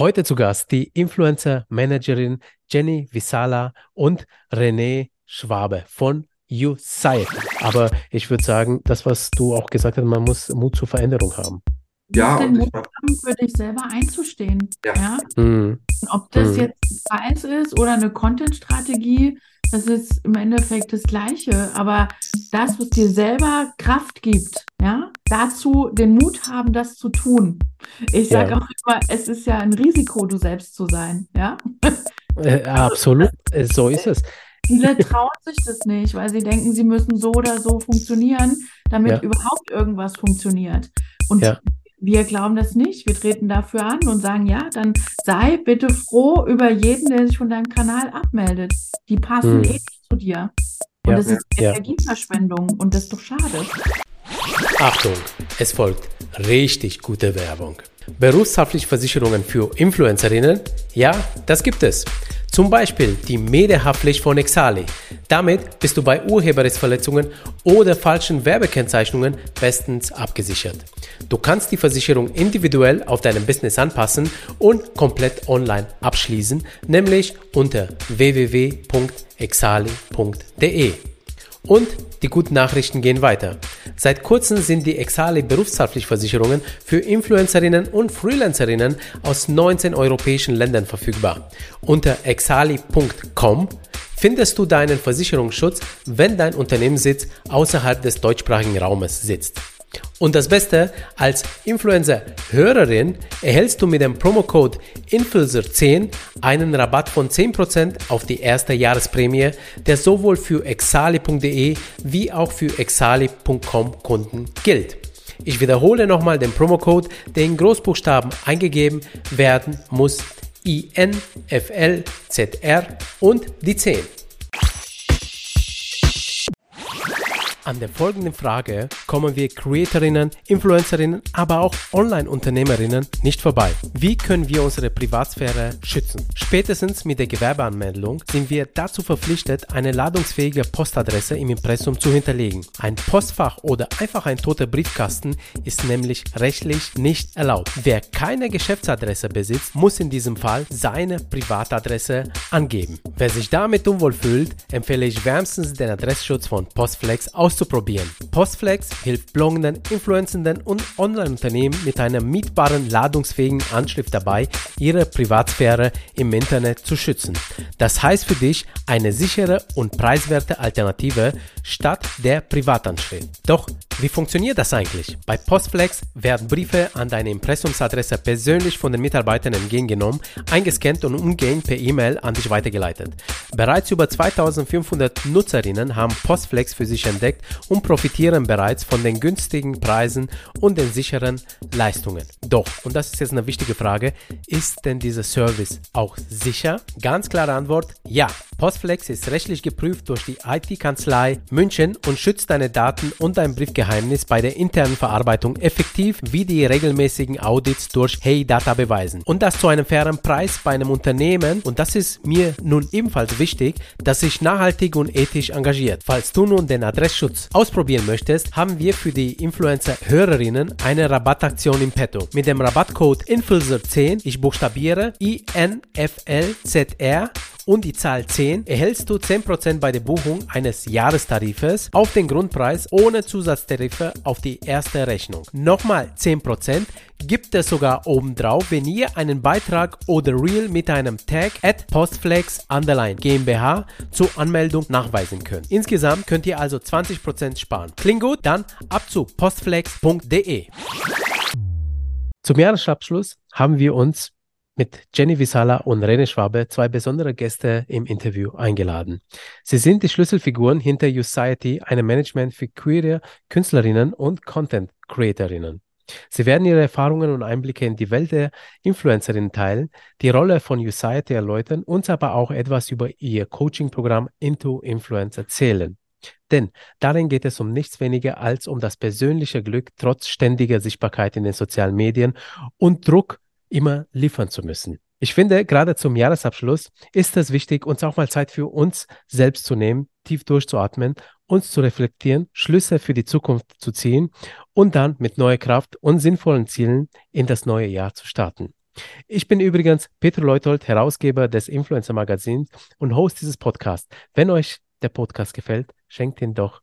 Heute zu Gast die Influencer-Managerin Jenny Visala und René Schwabe von Society. Aber ich würde sagen, das, was du auch gesagt hast, man muss Mut zur Veränderung haben. Ja, den Mut haben, für dich selber einzustehen. Ja. ja? Mhm. Ob das mhm. jetzt Preis ist oder eine Content-Strategie, das ist im Endeffekt das Gleiche. Aber das, was dir selber Kraft gibt, ja, dazu den Mut haben, das zu tun. Ich sage ja. auch immer, es ist ja ein Risiko, du selbst zu sein, ja. Äh, absolut, äh, so ist es. Viele trauen sich das nicht, weil sie denken, sie müssen so oder so funktionieren, damit ja. überhaupt irgendwas funktioniert. Und ja. wir glauben das nicht. Wir treten dafür an und sagen, ja, dann sei bitte froh über jeden, der sich von deinem Kanal abmeldet. Die passen hm. eh nicht zu dir. Und das ist Energieverschwendung und das ist doch schade. Achtung, es folgt richtig gute Werbung. Berufshaftliche Versicherungen für Influencerinnen? Ja, das gibt es. Zum Beispiel die Medienhaftpflicht von Exali. Damit bist du bei Urheberrechtsverletzungen oder falschen Werbekennzeichnungen bestens abgesichert. Du kannst die Versicherung individuell auf deinem Business anpassen und komplett online abschließen, nämlich unter www.exali.de. Und die guten Nachrichten gehen weiter. Seit kurzem sind die Exali Berufshaftpflichtversicherungen für Influencerinnen und Freelancerinnen aus 19 europäischen Ländern verfügbar. Unter exali.com findest du deinen Versicherungsschutz, wenn dein Unternehmenssitz außerhalb des deutschsprachigen Raumes sitzt. Und das Beste, als Influencer-Hörerin erhältst du mit dem Promocode Influencer10 einen Rabatt von 10% auf die erste Jahresprämie, der sowohl für exali.de wie auch für exali.com Kunden gilt. Ich wiederhole nochmal den Promocode, der in Großbuchstaben eingegeben werden muss. INFLZR und die 10. An der folgenden Frage kommen wir Creatorinnen, Influencerinnen, aber auch Online-Unternehmerinnen nicht vorbei. Wie können wir unsere Privatsphäre schützen? Spätestens mit der Gewerbeanmeldung sind wir dazu verpflichtet, eine ladungsfähige Postadresse im Impressum zu hinterlegen. Ein Postfach oder einfach ein toter Briefkasten ist nämlich rechtlich nicht erlaubt. Wer keine Geschäftsadresse besitzt, muss in diesem Fall seine Privatadresse angeben. Wer sich damit unwohl fühlt, empfehle ich wärmstens den Adressschutz von Postflex aus auszuprobieren. Postflex hilft bloggenden, influenzenden und Online-Unternehmen mit einer mietbaren, ladungsfähigen Anschrift dabei, ihre Privatsphäre im Internet zu schützen. Das heißt für dich eine sichere und preiswerte Alternative statt der Privatanschrift. Doch wie funktioniert das eigentlich? Bei Postflex werden Briefe an deine Impressumsadresse persönlich von den Mitarbeitern entgegengenommen, eingescannt und umgehend per E-Mail an dich weitergeleitet. Bereits über 2500 Nutzerinnen haben Postflex für sich entdeckt und profitieren bereits von den günstigen Preisen und den sicheren Leistungen. Doch, und das ist jetzt eine wichtige Frage, ist denn dieser Service auch sicher? Ganz klare Antwort, ja. Postflex ist rechtlich geprüft durch die IT-Kanzlei München und schützt deine Daten und dein Briefgeheimnis bei der internen Verarbeitung effektiv wie die regelmäßigen Audits durch Hey Data beweisen. Und das zu einem fairen Preis bei einem Unternehmen und das ist mir nun ebenfalls wichtig, das sich nachhaltig und ethisch engagiert. Falls du nun den Adressschutz ausprobieren möchtest, haben wir für die Influencer-Hörerinnen eine Rabattaktion im Petto. Mit dem Rabattcode INFLZER10, ich buchstabiere INFLZR und die Zahl 10 erhältst du 10% bei der Buchung eines Jahrestarifes auf den Grundpreis ohne Zusatztarife auf die erste Rechnung. Nochmal 10% gibt es sogar obendrauf, wenn ihr einen Beitrag oder Reel mit einem Tag at Postflex Underline GmbH zur Anmeldung nachweisen könnt. Insgesamt könnt ihr also 20% sparen. Klingt gut? Dann ab zu postflex.de. Zum Jahresabschluss haben wir uns mit Jenny Visala und Rene Schwabe zwei besondere Gäste im Interview eingeladen. Sie sind die Schlüsselfiguren hinter Society, einem Management für queere Künstlerinnen und Content Creatorinnen. Sie werden ihre Erfahrungen und Einblicke in die Welt der Influencerinnen teilen, die Rolle von Society erläutern, uns aber auch etwas über ihr Coaching-Programm Into Influence erzählen. Denn darin geht es um nichts weniger als um das persönliche Glück trotz ständiger Sichtbarkeit in den sozialen Medien und Druck immer liefern zu müssen. Ich finde, gerade zum Jahresabschluss ist es wichtig, uns auch mal Zeit für uns selbst zu nehmen, tief durchzuatmen, uns zu reflektieren, Schlüsse für die Zukunft zu ziehen und dann mit neuer Kraft und sinnvollen Zielen in das neue Jahr zu starten. Ich bin übrigens Peter Leutold, Herausgeber des Influencer Magazins und Host dieses Podcasts. Wenn euch der Podcast gefällt, schenkt ihn doch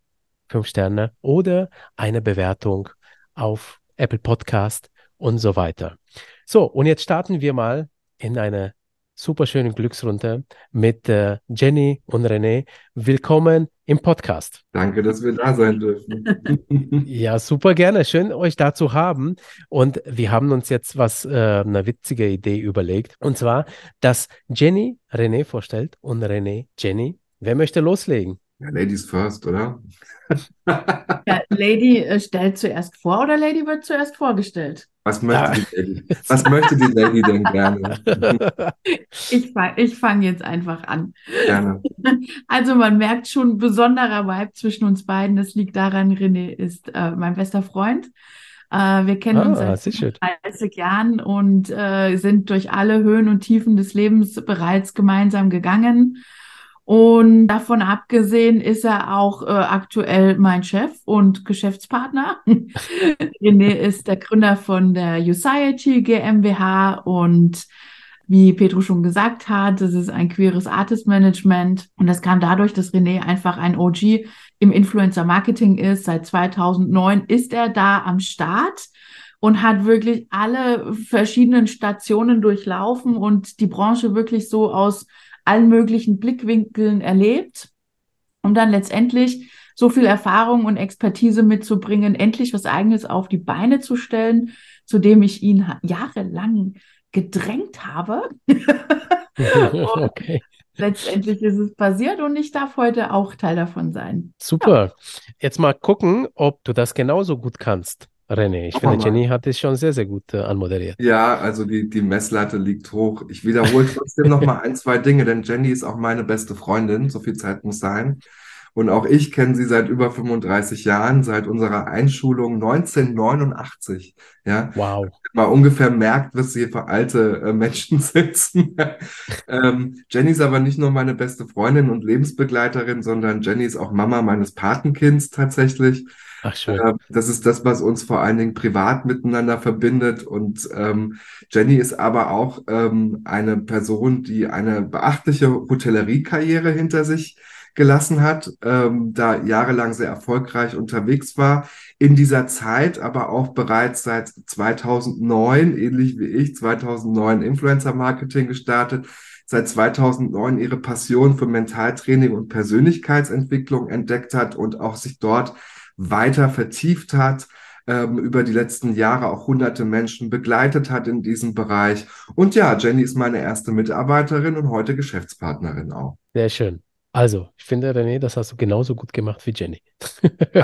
fünf Sterne oder eine Bewertung auf Apple Podcast und so weiter. So, und jetzt starten wir mal in eine super schöne Glücksrunde mit äh, Jenny und René. Willkommen im Podcast. Danke, dass wir da sein dürfen. ja, super gerne. Schön, euch da zu haben. Und wir haben uns jetzt was, äh, eine witzige Idee überlegt. Und zwar, dass Jenny René vorstellt und René Jenny. Wer möchte loslegen? Ja, Ladies first, oder? ja, Lady äh, stellt zuerst vor oder Lady wird zuerst vorgestellt? Was möchte, ja. die, Lady? Was möchte die Lady denn gerne? ich fange ich fang jetzt einfach an. Gerne. Also man merkt schon besonderer Vibe zwischen uns beiden. Das liegt daran, René ist äh, mein bester Freund. Äh, wir kennen ah, uns seit 30 Jahren und äh, sind durch alle Höhen und Tiefen des Lebens bereits gemeinsam gegangen. Und davon abgesehen ist er auch äh, aktuell mein Chef und Geschäftspartner. René ist der Gründer von der Society GmbH und wie Petro schon gesagt hat, das ist ein queeres Artist Management und das kam dadurch, dass René einfach ein OG im Influencer Marketing ist. Seit 2009 ist er da am Start und hat wirklich alle verschiedenen Stationen durchlaufen und die Branche wirklich so aus allen möglichen Blickwinkeln erlebt, um dann letztendlich so viel Erfahrung und Expertise mitzubringen, endlich was eigenes auf die Beine zu stellen, zu dem ich ihn jahrelang gedrängt habe. okay. Letztendlich ist es passiert und ich darf heute auch Teil davon sein. Super. Ja. Jetzt mal gucken, ob du das genauso gut kannst. René, ich finde, Jenny hat es schon sehr, sehr gut äh, anmoderiert. Ja, also die, die Messlatte liegt hoch. Ich wiederhole trotzdem noch mal ein, zwei Dinge, denn Jenny ist auch meine beste Freundin. So viel Zeit muss sein. Und auch ich kenne sie seit über 35 Jahren, seit unserer Einschulung 1989. Ja, wow. Mal ungefähr merkt, was hier für alte äh, Menschen sitzen. ähm, Jenny ist aber nicht nur meine beste Freundin und Lebensbegleiterin, sondern Jenny ist auch Mama meines Patenkinds tatsächlich. Ach, schön. Ähm, das ist das, was uns vor allen Dingen privat miteinander verbindet. Und ähm, Jenny ist aber auch ähm, eine Person, die eine beachtliche Hotelleriekarriere hinter sich gelassen hat, ähm, da jahrelang sehr erfolgreich unterwegs war. In dieser Zeit aber auch bereits seit 2009, ähnlich wie ich, 2009 Influencer Marketing gestartet, seit 2009 ihre Passion für Mentaltraining und Persönlichkeitsentwicklung entdeckt hat und auch sich dort weiter vertieft hat, ähm, über die letzten Jahre auch hunderte Menschen begleitet hat in diesem Bereich. Und ja, Jenny ist meine erste Mitarbeiterin und heute Geschäftspartnerin auch. Sehr schön. Also, ich finde, René, das hast du genauso gut gemacht wie Jenny.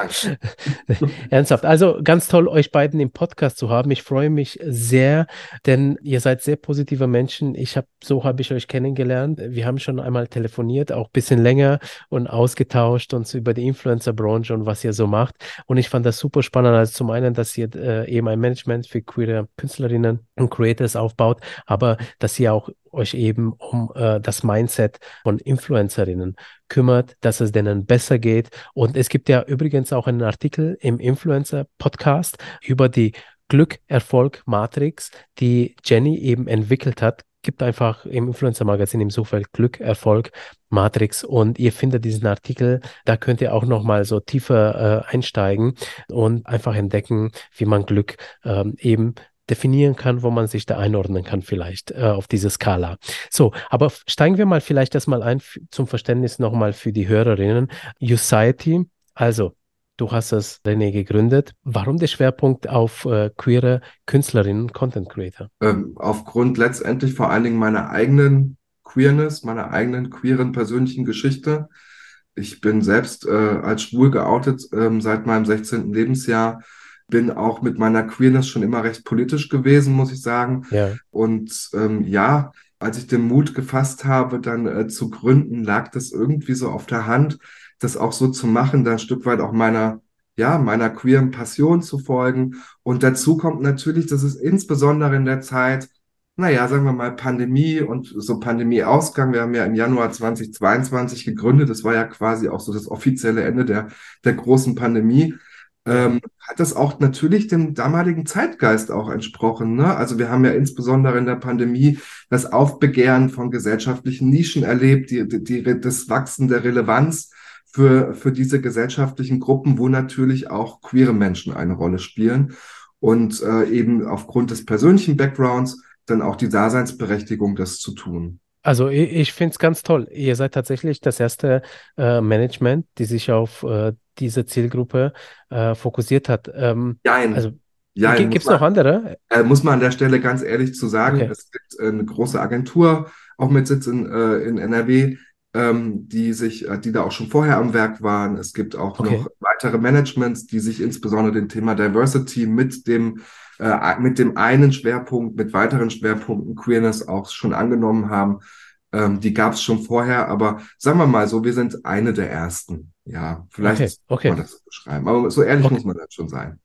Ernsthaft. Also, ganz toll, euch beiden im Podcast zu haben. Ich freue mich sehr, denn ihr seid sehr positive Menschen. Ich habe, so habe ich euch kennengelernt. Wir haben schon einmal telefoniert, auch ein bisschen länger und ausgetauscht uns über die Influencer-Branche und was ihr so macht. Und ich fand das super spannend. Also zum einen, dass ihr äh, eben ein Management für queere Künstlerinnen und Creators aufbaut, aber dass ihr auch euch eben um äh, das Mindset von Influencerinnen kümmert, dass es denen besser geht. Und es gibt ja übrigens auch einen Artikel im Influencer-Podcast über die Glück-Erfolg-Matrix, die Jenny eben entwickelt hat. Gibt einfach im Influencer-Magazin im Suchfeld Glück, Erfolg, Matrix und ihr findet diesen Artikel, da könnt ihr auch nochmal so tiefer äh, einsteigen und einfach entdecken, wie man Glück ähm, eben definieren kann, wo man sich da einordnen kann, vielleicht äh, auf diese Skala. So, aber steigen wir mal vielleicht erstmal ein zum Verständnis nochmal für die Hörerinnen. Society, also du hast es, René, gegründet. Warum der Schwerpunkt auf äh, queere Künstlerinnen Content Creator? Ähm, aufgrund letztendlich vor allen Dingen meiner eigenen Queerness, meiner eigenen queeren persönlichen Geschichte. Ich bin selbst äh, als schwul geoutet ähm, seit meinem 16. Lebensjahr bin auch mit meiner Queerness schon immer recht politisch gewesen, muss ich sagen. Ja. Und ähm, ja, als ich den Mut gefasst habe, dann äh, zu gründen, lag das irgendwie so auf der Hand, das auch so zu machen, da ein Stück weit auch meiner, ja, meiner queeren Passion zu folgen. Und dazu kommt natürlich, dass es insbesondere in der Zeit, naja, sagen wir mal Pandemie und so Pandemieausgang. Wir haben ja im Januar 2022 gegründet. Das war ja quasi auch so das offizielle Ende der, der großen Pandemie ähm, hat das auch natürlich dem damaligen Zeitgeist auch entsprochen. Ne? Also wir haben ja insbesondere in der Pandemie das Aufbegehren von gesellschaftlichen Nischen erlebt, die, die, die, das Wachsen der Relevanz für, für diese gesellschaftlichen Gruppen, wo natürlich auch queere Menschen eine Rolle spielen und äh, eben aufgrund des persönlichen Backgrounds dann auch die Daseinsberechtigung, das zu tun. Also ich, ich finde es ganz toll. Ihr seid tatsächlich das erste äh, Management, die sich auf äh, diese Zielgruppe äh, fokussiert hat. Ähm, Nein. Also ja, gibt es noch andere? Äh, muss man an der Stelle ganz ehrlich zu sagen, okay. es gibt eine große Agentur, auch mit Sitz in, äh, in NRW, ähm, die sich, äh, die da auch schon vorher am Werk waren. Es gibt auch okay. noch weitere Managements, die sich insbesondere dem Thema Diversity mit dem äh, mit dem einen Schwerpunkt, mit weiteren Schwerpunkten Queerness auch schon angenommen haben. Ähm, die gab es schon vorher, aber sagen wir mal so, wir sind eine der ersten. Ja, vielleicht okay, okay. kann man das beschreiben. Aber so ehrlich okay. muss man dann schon sein.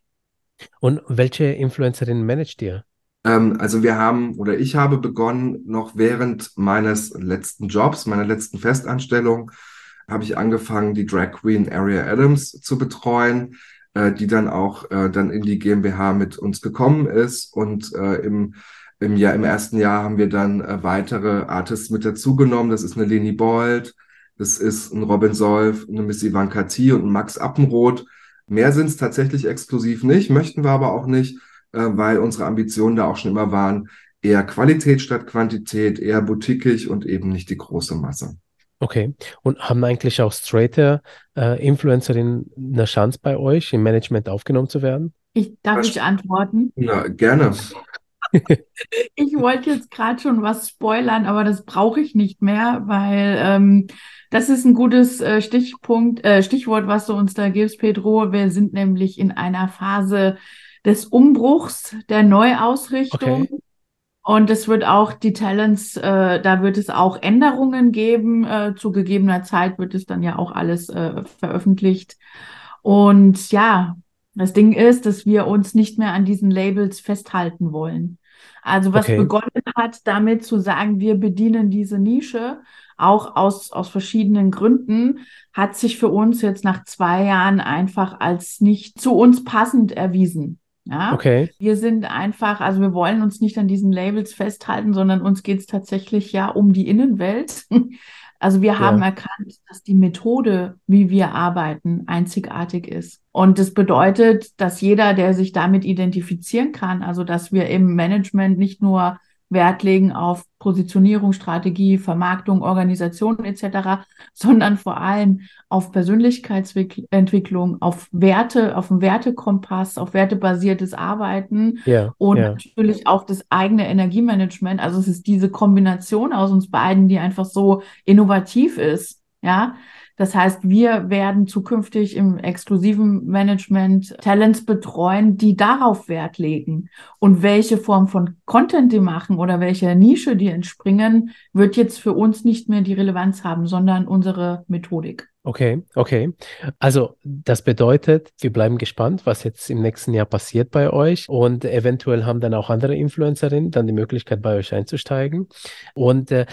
Und welche Influencerin managt ihr? Ähm, also wir haben oder ich habe begonnen, noch während meines letzten Jobs, meiner letzten Festanstellung, habe ich angefangen, die Drag Queen Area Adams zu betreuen äh, die dann auch äh, dann in die GmbH mit uns gekommen ist. Und äh, im, im, Jahr, im ersten Jahr haben wir dann äh, weitere Artists mit dazugenommen. Das ist eine Leni Bold, das ist ein Robin Solf, eine Miss Ivanka T und ein Max Appenroth. Mehr sind es tatsächlich exklusiv nicht, möchten wir aber auch nicht, äh, weil unsere Ambitionen da auch schon immer waren, eher Qualität statt Quantität, eher boutiquig und eben nicht die große Masse. Okay. Und haben eigentlich auch straighter äh, Influencerinnen eine Chance bei euch im Management aufgenommen zu werden? Ich darf was? ich antworten? Ja, gerne. Ich wollte jetzt gerade schon was spoilern, aber das brauche ich nicht mehr, weil ähm, das ist ein gutes äh, Stichpunkt, äh, Stichwort, was du uns da gibst, Pedro. Wir sind nämlich in einer Phase des Umbruchs, der Neuausrichtung. Okay. Und es wird auch die Talents, äh, da wird es auch Änderungen geben. Äh, zu gegebener Zeit wird es dann ja auch alles äh, veröffentlicht. Und ja, das Ding ist, dass wir uns nicht mehr an diesen Labels festhalten wollen. Also was okay. begonnen hat, damit zu sagen, wir bedienen diese Nische, auch aus, aus verschiedenen Gründen, hat sich für uns jetzt nach zwei Jahren einfach als nicht zu uns passend erwiesen. Ja, okay. Wir sind einfach, also wir wollen uns nicht an diesen Labels festhalten, sondern uns geht es tatsächlich ja um die Innenwelt. Also wir haben ja. erkannt, dass die Methode, wie wir arbeiten, einzigartig ist. Und das bedeutet, dass jeder, der sich damit identifizieren kann, also dass wir im Management nicht nur Wert legen auf Positionierung, Strategie, Vermarktung, Organisation etc., sondern vor allem auf Persönlichkeitsentwicklung, auf Werte, auf einen Wertekompass, auf wertebasiertes Arbeiten ja, und ja. natürlich auch das eigene Energiemanagement. Also es ist diese Kombination aus uns beiden, die einfach so innovativ ist. Ja, das heißt, wir werden zukünftig im exklusiven Management Talents betreuen, die darauf Wert legen. Und welche Form von Content die machen oder welche Nische die entspringen, wird jetzt für uns nicht mehr die Relevanz haben, sondern unsere Methodik. Okay, okay. Also das bedeutet, wir bleiben gespannt, was jetzt im nächsten Jahr passiert bei euch und eventuell haben dann auch andere Influencerinnen dann die Möglichkeit bei euch einzusteigen. Und äh,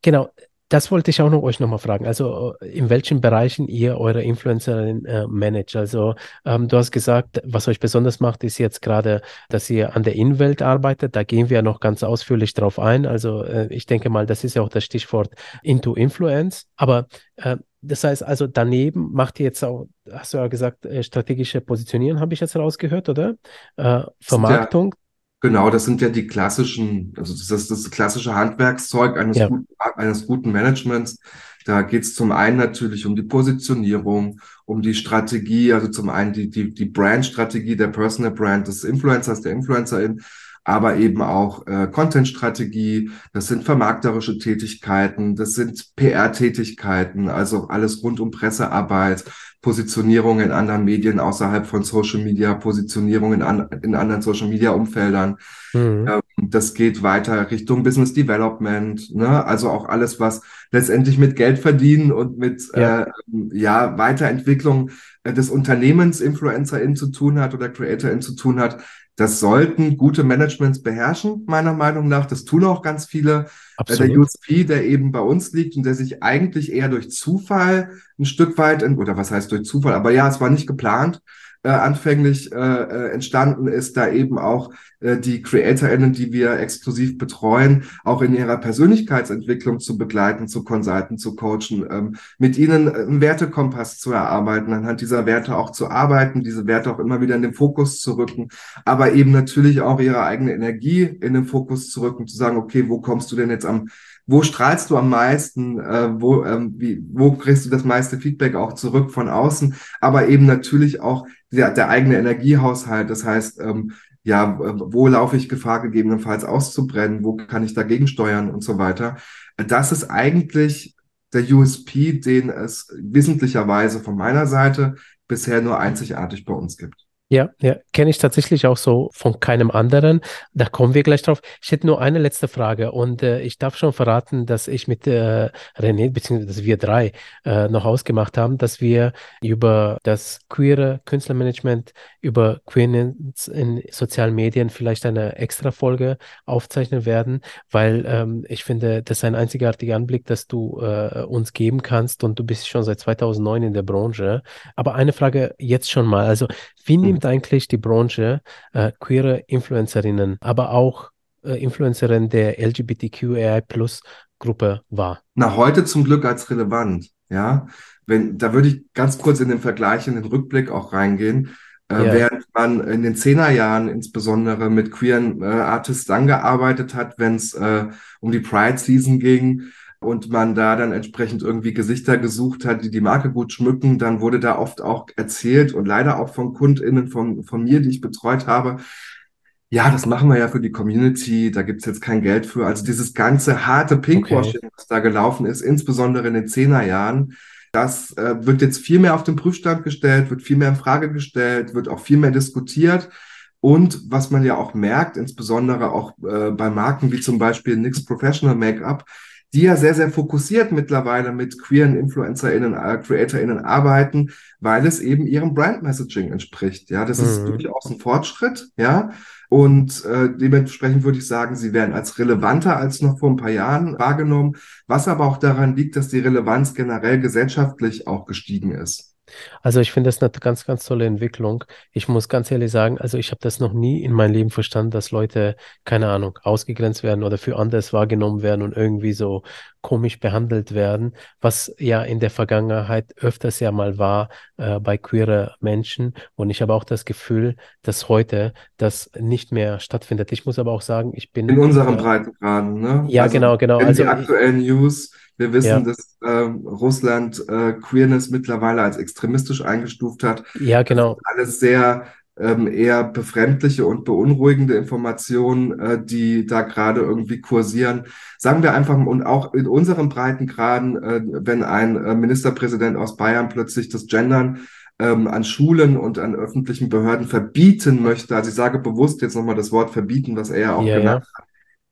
genau, das wollte ich auch noch euch nochmal fragen. Also äh, in welchen Bereichen ihr eure Influencerin äh, managt. Also ähm, du hast gesagt, was euch besonders macht, ist jetzt gerade, dass ihr an der Innenwelt arbeitet. Da gehen wir noch ganz ausführlich drauf ein. Also äh, ich denke mal, das ist ja auch das Stichwort Into Influence. Aber äh, das heißt also, daneben macht ihr jetzt auch, hast du ja gesagt, äh, strategische Positionieren, habe ich jetzt rausgehört, oder? Äh, Vermarktung. Genau, das sind ja die klassischen, also das ist das klassische Handwerkszeug eines, ja. guten, eines guten Managements. Da geht es zum einen natürlich um die Positionierung, um die Strategie, also zum einen die, die, die Brand-Strategie der Personal Brand des Influencers, der Influencerin, aber eben auch äh, Content-Strategie, das sind vermarkterische Tätigkeiten, das sind PR-Tätigkeiten, also alles rund um Pressearbeit, Positionierung in anderen Medien außerhalb von Social Media, Positionierung in, an, in anderen Social Media Umfeldern. Mhm. Ähm, das geht weiter Richtung Business Development, ne? also auch alles, was letztendlich mit Geld verdienen und mit ja, äh, ja Weiterentwicklung des Unternehmens InfluencerInnen zu tun hat oder CreatorInnen zu tun hat. Das sollten gute Managements beherrschen, meiner Meinung nach. Das tun auch ganz viele. Absolut. Der USP, der eben bei uns liegt und der sich eigentlich eher durch Zufall ein Stück weit, oder was heißt durch Zufall, aber ja, es war nicht geplant, äh, anfänglich äh, äh, entstanden ist, da eben auch äh, die CreatorInnen, die wir exklusiv betreuen, auch in ihrer Persönlichkeitsentwicklung zu begleiten, zu consulten, zu coachen, ähm, mit ihnen einen Wertekompass zu erarbeiten, anhand dieser Werte auch zu arbeiten, diese Werte auch immer wieder in den Fokus zu rücken, aber eben natürlich auch ihre eigene Energie in den Fokus zu rücken, zu sagen, okay, wo kommst du denn jetzt am wo strahlst du am meisten, äh, wo, ähm, wie, wo kriegst du das meiste Feedback auch zurück von außen, aber eben natürlich auch der, der eigene Energiehaushalt. Das heißt, ähm, ja, wo laufe ich Gefahr gegebenenfalls auszubrennen, wo kann ich dagegen steuern und so weiter. Das ist eigentlich der USP, den es wesentlicherweise von meiner Seite bisher nur einzigartig bei uns gibt. Ja, ja, kenne ich tatsächlich auch so von keinem anderen. Da kommen wir gleich drauf. Ich hätte nur eine letzte Frage und äh, ich darf schon verraten, dass ich mit äh, René, beziehungsweise wir drei, äh, noch ausgemacht haben, dass wir über das queere Künstlermanagement, über Queerness in sozialen Medien vielleicht eine extra Folge aufzeichnen werden, weil ähm, ich finde, das ist ein einzigartiger Anblick, dass du äh, uns geben kannst und du bist schon seit 2009 in der Branche. Aber eine Frage jetzt schon mal, also wie nimmt nimmt eigentlich die Branche äh, queere Influencerinnen, aber auch äh, Influencerinnen der LGBTQAI-Plus-Gruppe wahr? Na, heute zum Glück als relevant, ja. Wenn, da würde ich ganz kurz in den Vergleich, in den Rückblick auch reingehen. Äh, ja. Während man in den Zehnerjahren insbesondere mit queeren äh, Artists angearbeitet hat, wenn es äh, um die Pride Season ging, und man da dann entsprechend irgendwie Gesichter gesucht hat, die die Marke gut schmücken, dann wurde da oft auch erzählt und leider auch von KundInnen von, von mir, die ich betreut habe, ja, das machen wir ja für die Community, da gibt's jetzt kein Geld für. Also dieses ganze harte Pinkwashing, okay. was da gelaufen ist, insbesondere in den Zehnerjahren, das äh, wird jetzt viel mehr auf den Prüfstand gestellt, wird viel mehr in Frage gestellt, wird auch viel mehr diskutiert. Und was man ja auch merkt, insbesondere auch äh, bei Marken wie zum Beispiel NYX Professional Make-up, die ja sehr, sehr fokussiert mittlerweile mit queeren InfluencerInnen, äh, CreatorInnen arbeiten, weil es eben ihrem Brand Messaging entspricht. Ja, das mhm. ist durchaus ein Fortschritt, ja. Und äh, dementsprechend würde ich sagen, sie werden als relevanter als noch vor ein paar Jahren wahrgenommen, was aber auch daran liegt, dass die Relevanz generell gesellschaftlich auch gestiegen ist. Also ich finde das eine ganz, ganz tolle Entwicklung. Ich muss ganz ehrlich sagen, also ich habe das noch nie in meinem Leben verstanden, dass Leute, keine Ahnung, ausgegrenzt werden oder für anders wahrgenommen werden und irgendwie so komisch behandelt werden, was ja in der Vergangenheit öfters ja mal war äh, bei queere Menschen. Und ich habe auch das Gefühl, dass heute das nicht mehr stattfindet. Ich muss aber auch sagen, ich bin. In unseren äh, Breitengraden, ne? Ja, also, genau, genau. Also die aktuellen News wir wissen, ja. dass äh, Russland äh, Queerness mittlerweile als extremistisch eingestuft hat. Ja, genau. alles sehr ähm, eher befremdliche und beunruhigende Informationen, äh, die da gerade irgendwie kursieren. Sagen wir einfach, und auch in unseren Breitengraden, äh, wenn ein äh, Ministerpräsident aus Bayern plötzlich das Gendern ähm, an Schulen und an öffentlichen Behörden verbieten möchte, also ich sage bewusst jetzt nochmal das Wort verbieten, was er ja auch ja, genannt hat,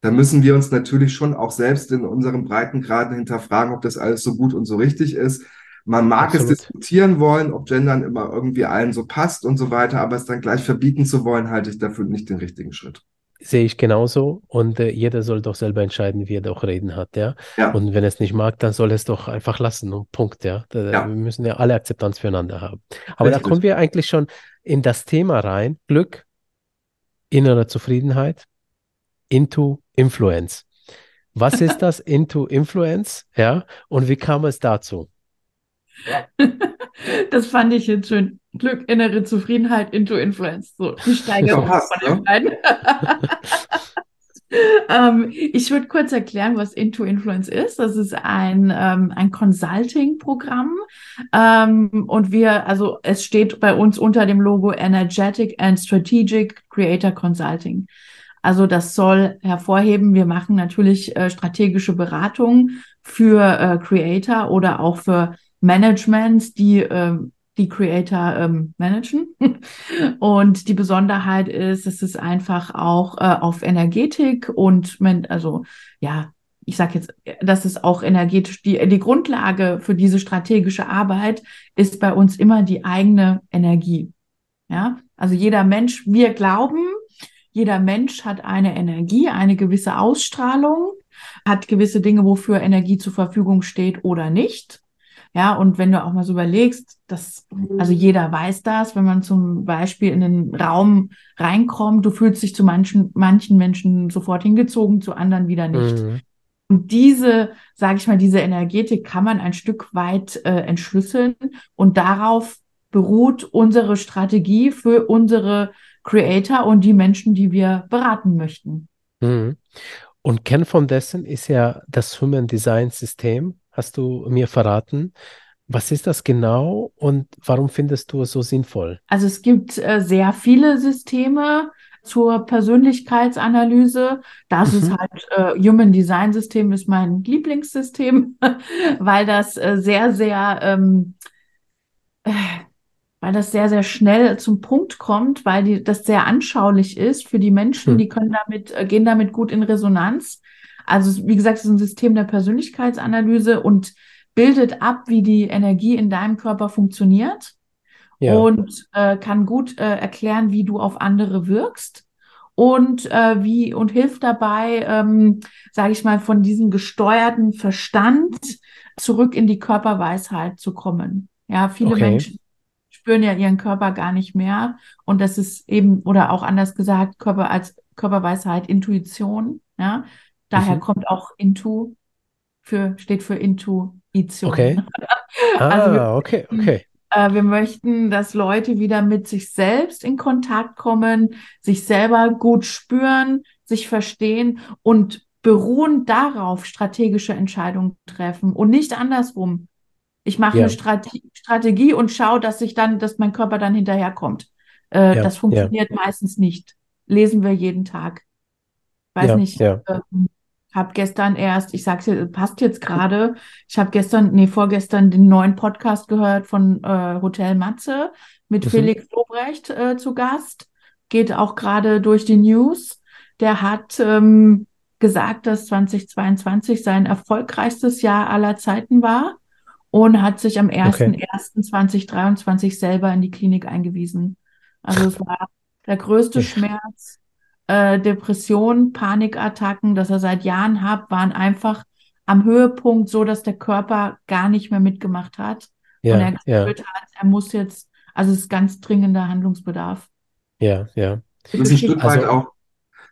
da müssen wir uns natürlich schon auch selbst in unseren Breitengraden hinterfragen, ob das alles so gut und so richtig ist. Man mag Absolut. es diskutieren wollen, ob Gendern immer irgendwie allen so passt und so weiter, aber es dann gleich verbieten zu wollen, halte ich dafür nicht den richtigen Schritt. Sehe ich genauso und äh, jeder soll doch selber entscheiden, wie er doch reden hat, ja? ja. Und wenn er es nicht mag, dann soll er es doch einfach lassen und Punkt, ja. Da, ja. Wir müssen ja alle Akzeptanz füreinander haben. Aber Richtig. da kommen wir eigentlich schon in das Thema rein. Glück, innere Zufriedenheit, into Influence. Was ist das Into Influence? Ja, und wie kam es dazu? Das fand ich jetzt schön. Glück, innere Zufriedenheit, Into Influence. So, die Steigerung von den beiden. ähm, ich würde kurz erklären, was Into Influence ist. Das ist ein, ähm, ein Consulting-Programm. Ähm, und wir, also es steht bei uns unter dem Logo Energetic and Strategic Creator Consulting. Also das soll hervorheben, wir machen natürlich äh, strategische Beratung für äh, Creator oder auch für Management, die äh, die Creator ähm, managen. und die Besonderheit ist, es einfach auch äh, auf Energetik und also ja, ich sage jetzt, das ist auch energetisch, die, die Grundlage für diese strategische Arbeit ist bei uns immer die eigene Energie. Ja, also jeder Mensch, wir glauben, jeder Mensch hat eine Energie, eine gewisse Ausstrahlung, hat gewisse Dinge, wofür Energie zur Verfügung steht oder nicht. Ja, und wenn du auch mal so überlegst, dass, also jeder weiß das, wenn man zum Beispiel in den Raum reinkommt, du fühlst dich zu manchen, manchen Menschen sofort hingezogen, zu anderen wieder nicht. Mhm. Und diese, sage ich mal, diese Energetik kann man ein Stück weit äh, entschlüsseln und darauf beruht unsere Strategie für unsere Creator und die Menschen, die wir beraten möchten. Mhm. Und Kern von dessen ist ja das Human Design System, hast du mir verraten. Was ist das genau und warum findest du es so sinnvoll? Also es gibt äh, sehr viele Systeme zur Persönlichkeitsanalyse. Das mhm. ist halt äh, Human Design System ist mein Lieblingssystem, weil das äh, sehr, sehr ähm, äh, weil das sehr, sehr schnell zum Punkt kommt, weil die, das sehr anschaulich ist für die Menschen, hm. die können damit, äh, gehen damit gut in Resonanz. Also, wie gesagt, es ist ein System der Persönlichkeitsanalyse und bildet ab, wie die Energie in deinem Körper funktioniert ja. und äh, kann gut äh, erklären, wie du auf andere wirkst und äh, wie und hilft dabei, ähm, sage ich mal, von diesem gesteuerten Verstand zurück in die Körperweisheit zu kommen. Ja, viele okay. Menschen spüren ja ihren Körper gar nicht mehr. Und das ist eben, oder auch anders gesagt, Körper als Körperweisheit, Intuition. Ja, daher mhm. kommt auch Intu für, steht für Intuition. Okay. Ah, also okay, okay. Äh, wir möchten, dass Leute wieder mit sich selbst in Kontakt kommen, sich selber gut spüren, sich verstehen und beruhen darauf strategische Entscheidungen treffen und nicht andersrum. Ich mache ja. eine Strate Strategie und schaue, dass ich dann, dass mein Körper dann hinterherkommt. Äh, ja. Das funktioniert meistens nicht. Lesen wir jeden Tag. Weiß nicht. Ähm, habe gestern erst, ich sag's dir, passt jetzt gerade. Ich habe gestern, nee, vorgestern den neuen Podcast gehört von äh, Hotel Matze mit mhm. Felix Lobrecht äh, zu Gast. Geht auch gerade durch die News. Der hat ähm, gesagt, dass 2022 sein erfolgreichstes Jahr aller Zeiten war und hat sich am 1.1.2023 okay. selber in die Klinik eingewiesen. Also es war der größte Schmerz, äh, Depression, Panikattacken, das er seit Jahren hat, waren einfach am Höhepunkt so, dass der Körper gar nicht mehr mitgemacht hat. Ja, und er gespürt ja. hat, er muss jetzt, also es ist ganz dringender Handlungsbedarf. Ja, ja. Das ist ein Stück weit also, auch,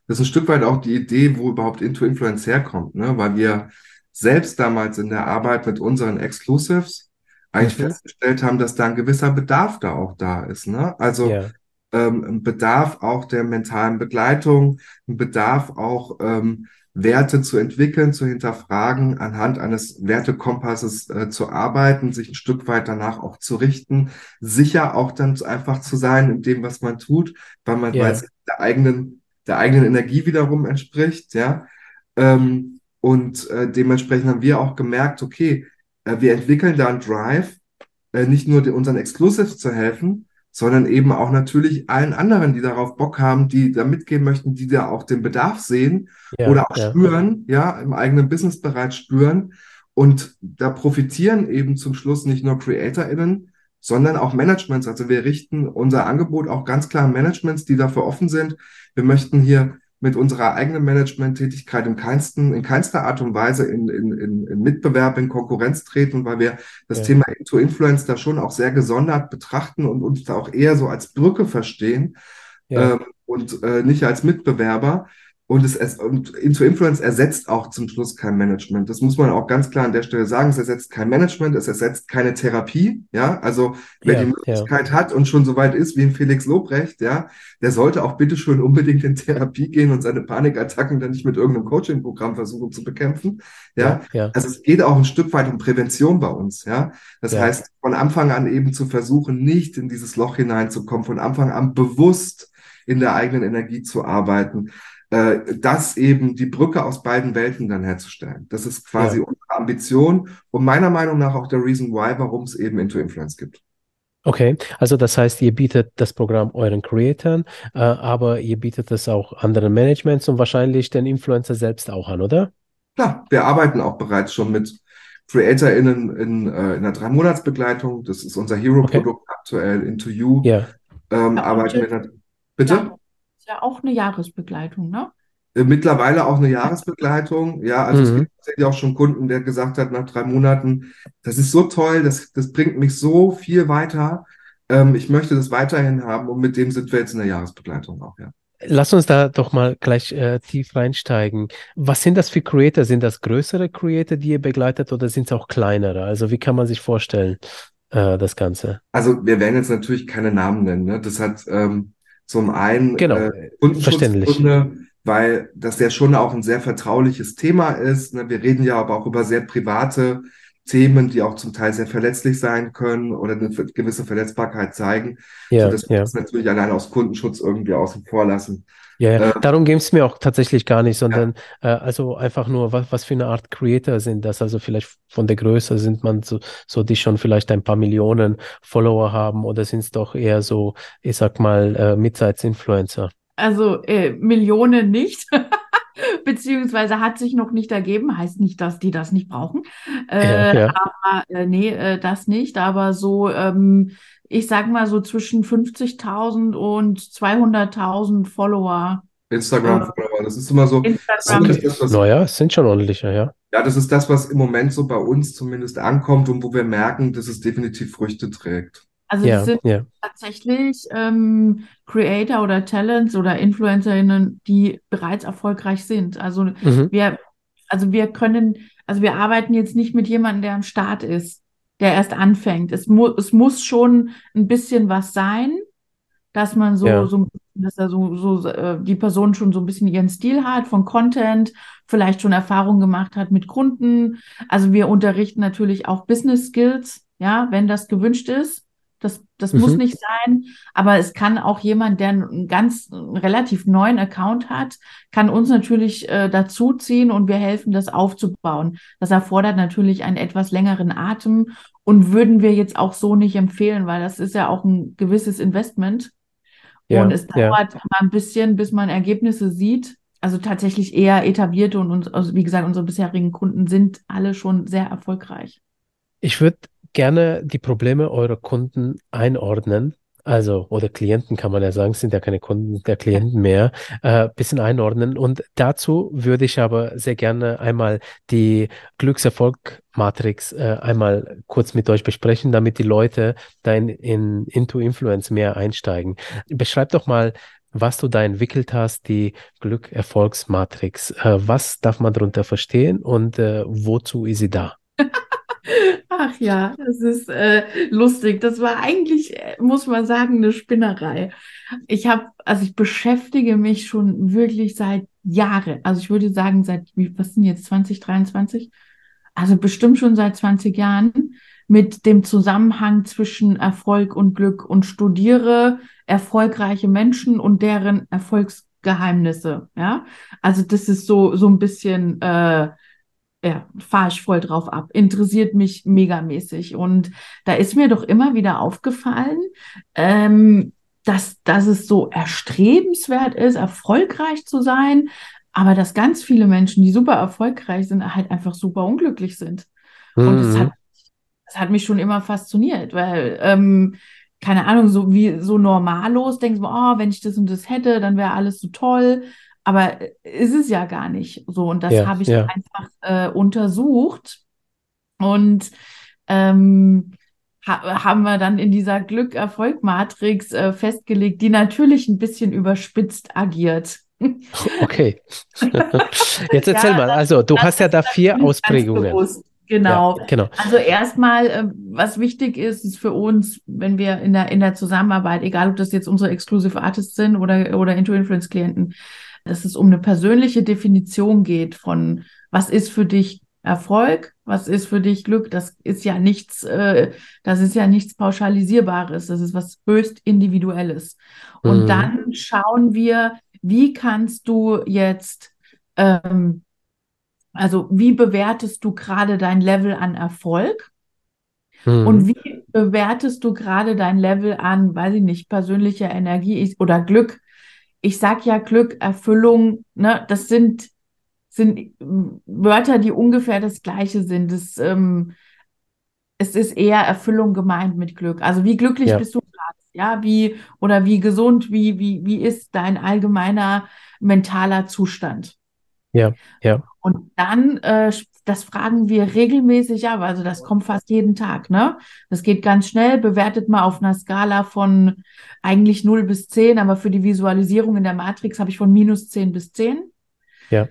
das ist ein Stück weit auch die Idee, wo überhaupt Into Influence herkommt, ne? Weil wir selbst damals in der Arbeit mit unseren Exclusives eigentlich mhm. festgestellt haben, dass da ein gewisser Bedarf da auch da ist. Ne? Also ja. ähm, ein Bedarf auch der mentalen Begleitung, ein Bedarf auch ähm, Werte zu entwickeln, zu hinterfragen, anhand eines Wertekompasses äh, zu arbeiten, sich ein Stück weit danach auch zu richten, sicher auch dann einfach zu sein in dem, was man tut, weil man yeah. weiß, der eigenen, der eigenen Energie wiederum entspricht, ja. Ähm, und äh, dementsprechend haben wir auch gemerkt, okay, äh, wir entwickeln da einen Drive, äh, nicht nur unseren Exclusives zu helfen, sondern eben auch natürlich allen anderen, die darauf Bock haben, die da mitgehen möchten, die da auch den Bedarf sehen ja, oder auch ja. spüren, ja, im eigenen Businessbereich spüren. Und da profitieren eben zum Schluss nicht nur CreatorInnen, sondern auch Managements. Also wir richten unser Angebot auch ganz klar an Managements, die dafür offen sind. Wir möchten hier mit unserer eigenen Management-Tätigkeit in, keinsten, in keinster Art und Weise in, in, in, in Mitbewerb, in Konkurrenz treten, weil wir das ja. Thema Into-Influence da schon auch sehr gesondert betrachten und uns da auch eher so als Brücke verstehen ja. ähm, und äh, nicht als Mitbewerber. Und, es, und Into Influence ersetzt auch zum Schluss kein Management. Das muss man auch ganz klar an der Stelle sagen. Es ersetzt kein Management, es ersetzt keine Therapie. Ja, also wer ja, die Möglichkeit ja. hat und schon so weit ist wie ein Felix Lobrecht, ja, der sollte auch bitteschön unbedingt in Therapie gehen und seine Panikattacken dann nicht mit irgendeinem Coaching-Programm versuchen zu bekämpfen. Ja? ja, also es geht auch ein Stück weit um Prävention bei uns. Ja, das heißt, von Anfang an eben zu versuchen, nicht in dieses Loch hineinzukommen, von Anfang an bewusst in der eigenen Energie zu arbeiten äh, das eben die Brücke aus beiden Welten dann herzustellen. Das ist quasi ja. unsere Ambition und meiner Meinung nach auch der Reason why, warum es eben Into Influence gibt. Okay, also das heißt, ihr bietet das Programm euren Creatoren, äh, aber ihr bietet es auch anderen Managements und wahrscheinlich den Influencer selbst auch an, oder? Klar, wir arbeiten auch bereits schon mit CreatorInnen in, äh, in einer Drei-Monats-Begleitung. Das ist unser Hero-Produkt okay. aktuell, Into You. Ja. Ähm, arbeiten wir, bitte? Ja auch eine Jahresbegleitung, ne? Äh, mittlerweile auch eine Jahresbegleitung. Ja, also mhm. es gibt tatsächlich auch schon Kunden, der gesagt hat, nach drei Monaten, das ist so toll, das, das bringt mich so viel weiter. Ähm, ich möchte das weiterhin haben und mit dem sind wir jetzt in der Jahresbegleitung auch, ja. Lass uns da doch mal gleich äh, tief reinsteigen. Was sind das für Creator? Sind das größere Creator, die ihr begleitet oder sind es auch kleinere? Also wie kann man sich vorstellen, äh, das Ganze? Also wir werden jetzt natürlich keine Namen nennen. Ne? Das hat ähm, zum einen genau, äh, Kundenschutzgründe, weil das ja schon auch ein sehr vertrauliches Thema ist. Ne? Wir reden ja aber auch über sehr private Themen, die auch zum Teil sehr verletzlich sein können oder eine gewisse Verletzbarkeit zeigen, ja, sodass wir ja. das natürlich allein aus Kundenschutz irgendwie außen vor lassen. Ja, ja. Äh, darum ging es mir auch tatsächlich gar nicht, sondern ja. äh, also einfach nur, was, was für eine Art Creator sind das? Also vielleicht von der Größe sind man so, so die schon vielleicht ein paar Millionen Follower haben oder sind es doch eher so, ich sag mal, äh, Midsize-Influencer? Also äh, Millionen nicht. beziehungsweise hat sich noch nicht ergeben. Heißt nicht, dass die das nicht brauchen. Äh, ja, ja. Aber äh, nee, äh, das nicht. Aber so, ähm, ich sag mal so zwischen 50.000 und 200.000 Follower. Instagram-Follower, das ist immer so. Instagram. Das das, was, naja, es sind schon ordentliche, ja. Ja, das ist das, was im Moment so bei uns zumindest ankommt und wo wir merken, dass es definitiv Früchte trägt. Also ja, es sind ja. tatsächlich ähm, Creator oder Talents oder InfluencerInnen, die bereits erfolgreich sind. Also mhm. wir, also wir können, also wir arbeiten jetzt nicht mit jemandem, der am Start ist, der erst anfängt. Es, mu es muss schon ein bisschen was sein, dass man so, ja. so dass er so, so äh, die Person schon so ein bisschen ihren Stil hat von Content, vielleicht schon Erfahrung gemacht hat mit Kunden. Also wir unterrichten natürlich auch Business Skills, ja, wenn das gewünscht ist. Das, mhm. muss nicht sein, aber es kann auch jemand, der einen ganz einen relativ neuen Account hat, kann uns natürlich äh, dazuziehen und wir helfen, das aufzubauen. Das erfordert natürlich einen etwas längeren Atem und würden wir jetzt auch so nicht empfehlen, weil das ist ja auch ein gewisses Investment. Ja, und es dauert ja. mal ein bisschen, bis man Ergebnisse sieht. Also tatsächlich eher etablierte und uns, also wie gesagt, unsere bisherigen Kunden sind alle schon sehr erfolgreich. Ich würde gerne die Probleme eurer Kunden einordnen. Also, oder Klienten kann man ja sagen, sind ja keine Kunden der Klienten mehr, äh, bisschen einordnen. Und dazu würde ich aber sehr gerne einmal die Glückserfolg-Matrix äh, einmal kurz mit euch besprechen, damit die Leute da in, in Into Influence mehr einsteigen. Beschreib doch mal, was du da entwickelt hast, die Glück-Erfolgsmatrix. Äh, was darf man darunter verstehen und äh, wozu ist sie da? Ach ja, das ist äh, lustig. Das war eigentlich, äh, muss man sagen, eine Spinnerei. Ich habe, also ich beschäftige mich schon wirklich seit Jahren, also ich würde sagen seit, was sind jetzt 2023? Also bestimmt schon seit 20 Jahren mit dem Zusammenhang zwischen Erfolg und Glück und studiere erfolgreiche Menschen und deren Erfolgsgeheimnisse. Ja, also das ist so so ein bisschen äh, ja, fahre ich voll drauf ab. Interessiert mich megamäßig. Und da ist mir doch immer wieder aufgefallen, ähm, dass, dass es so erstrebenswert ist, erfolgreich zu sein, aber dass ganz viele Menschen, die super erfolgreich sind, halt einfach super unglücklich sind. Mhm. Und das hat, das hat mich schon immer fasziniert, weil, ähm, keine Ahnung, so wie so normallos denkst du, oh, wenn ich das und das hätte, dann wäre alles so toll. Aber ist es ja gar nicht so. Und das ja, habe ich ja. einfach äh, untersucht. Und ähm, ha haben wir dann in dieser Glück-Erfolg-Matrix äh, festgelegt, die natürlich ein bisschen überspitzt agiert. Okay. Jetzt erzähl ja, mal. Also, du hast ja da vier Ausprägungen. Genau. Ja, genau. Also erstmal, äh, was wichtig ist, ist für uns, wenn wir in der, in der Zusammenarbeit, egal ob das jetzt unsere Exclusive Artists sind oder, oder Into-Influence-Klienten, dass es um eine persönliche Definition geht von, was ist für dich Erfolg, was ist für dich Glück, das ist ja nichts, äh, das ist ja nichts Pauschalisierbares, das ist was höchst Individuelles. Und mhm. dann schauen wir, wie kannst du jetzt, ähm, also wie bewertest du gerade dein Level an Erfolg? Mhm. Und wie bewertest du gerade dein Level an, weiß ich nicht, persönlicher Energie oder Glück? Ich sag ja Glück, Erfüllung, ne, das sind, sind Wörter, die ungefähr das Gleiche sind. Das, ähm, es ist eher Erfüllung gemeint mit Glück. Also wie glücklich ja. bist du gerade? Ja, wie oder wie gesund, wie, wie, wie ist dein allgemeiner mentaler Zustand? Ja, ja. Und dann, äh, das fragen wir regelmäßig ab. Also das kommt fast jeden Tag, ne? Das geht ganz schnell, bewertet mal auf einer Skala von eigentlich 0 bis 10, aber für die Visualisierung in der Matrix habe ich von minus 10 bis 10. Ja.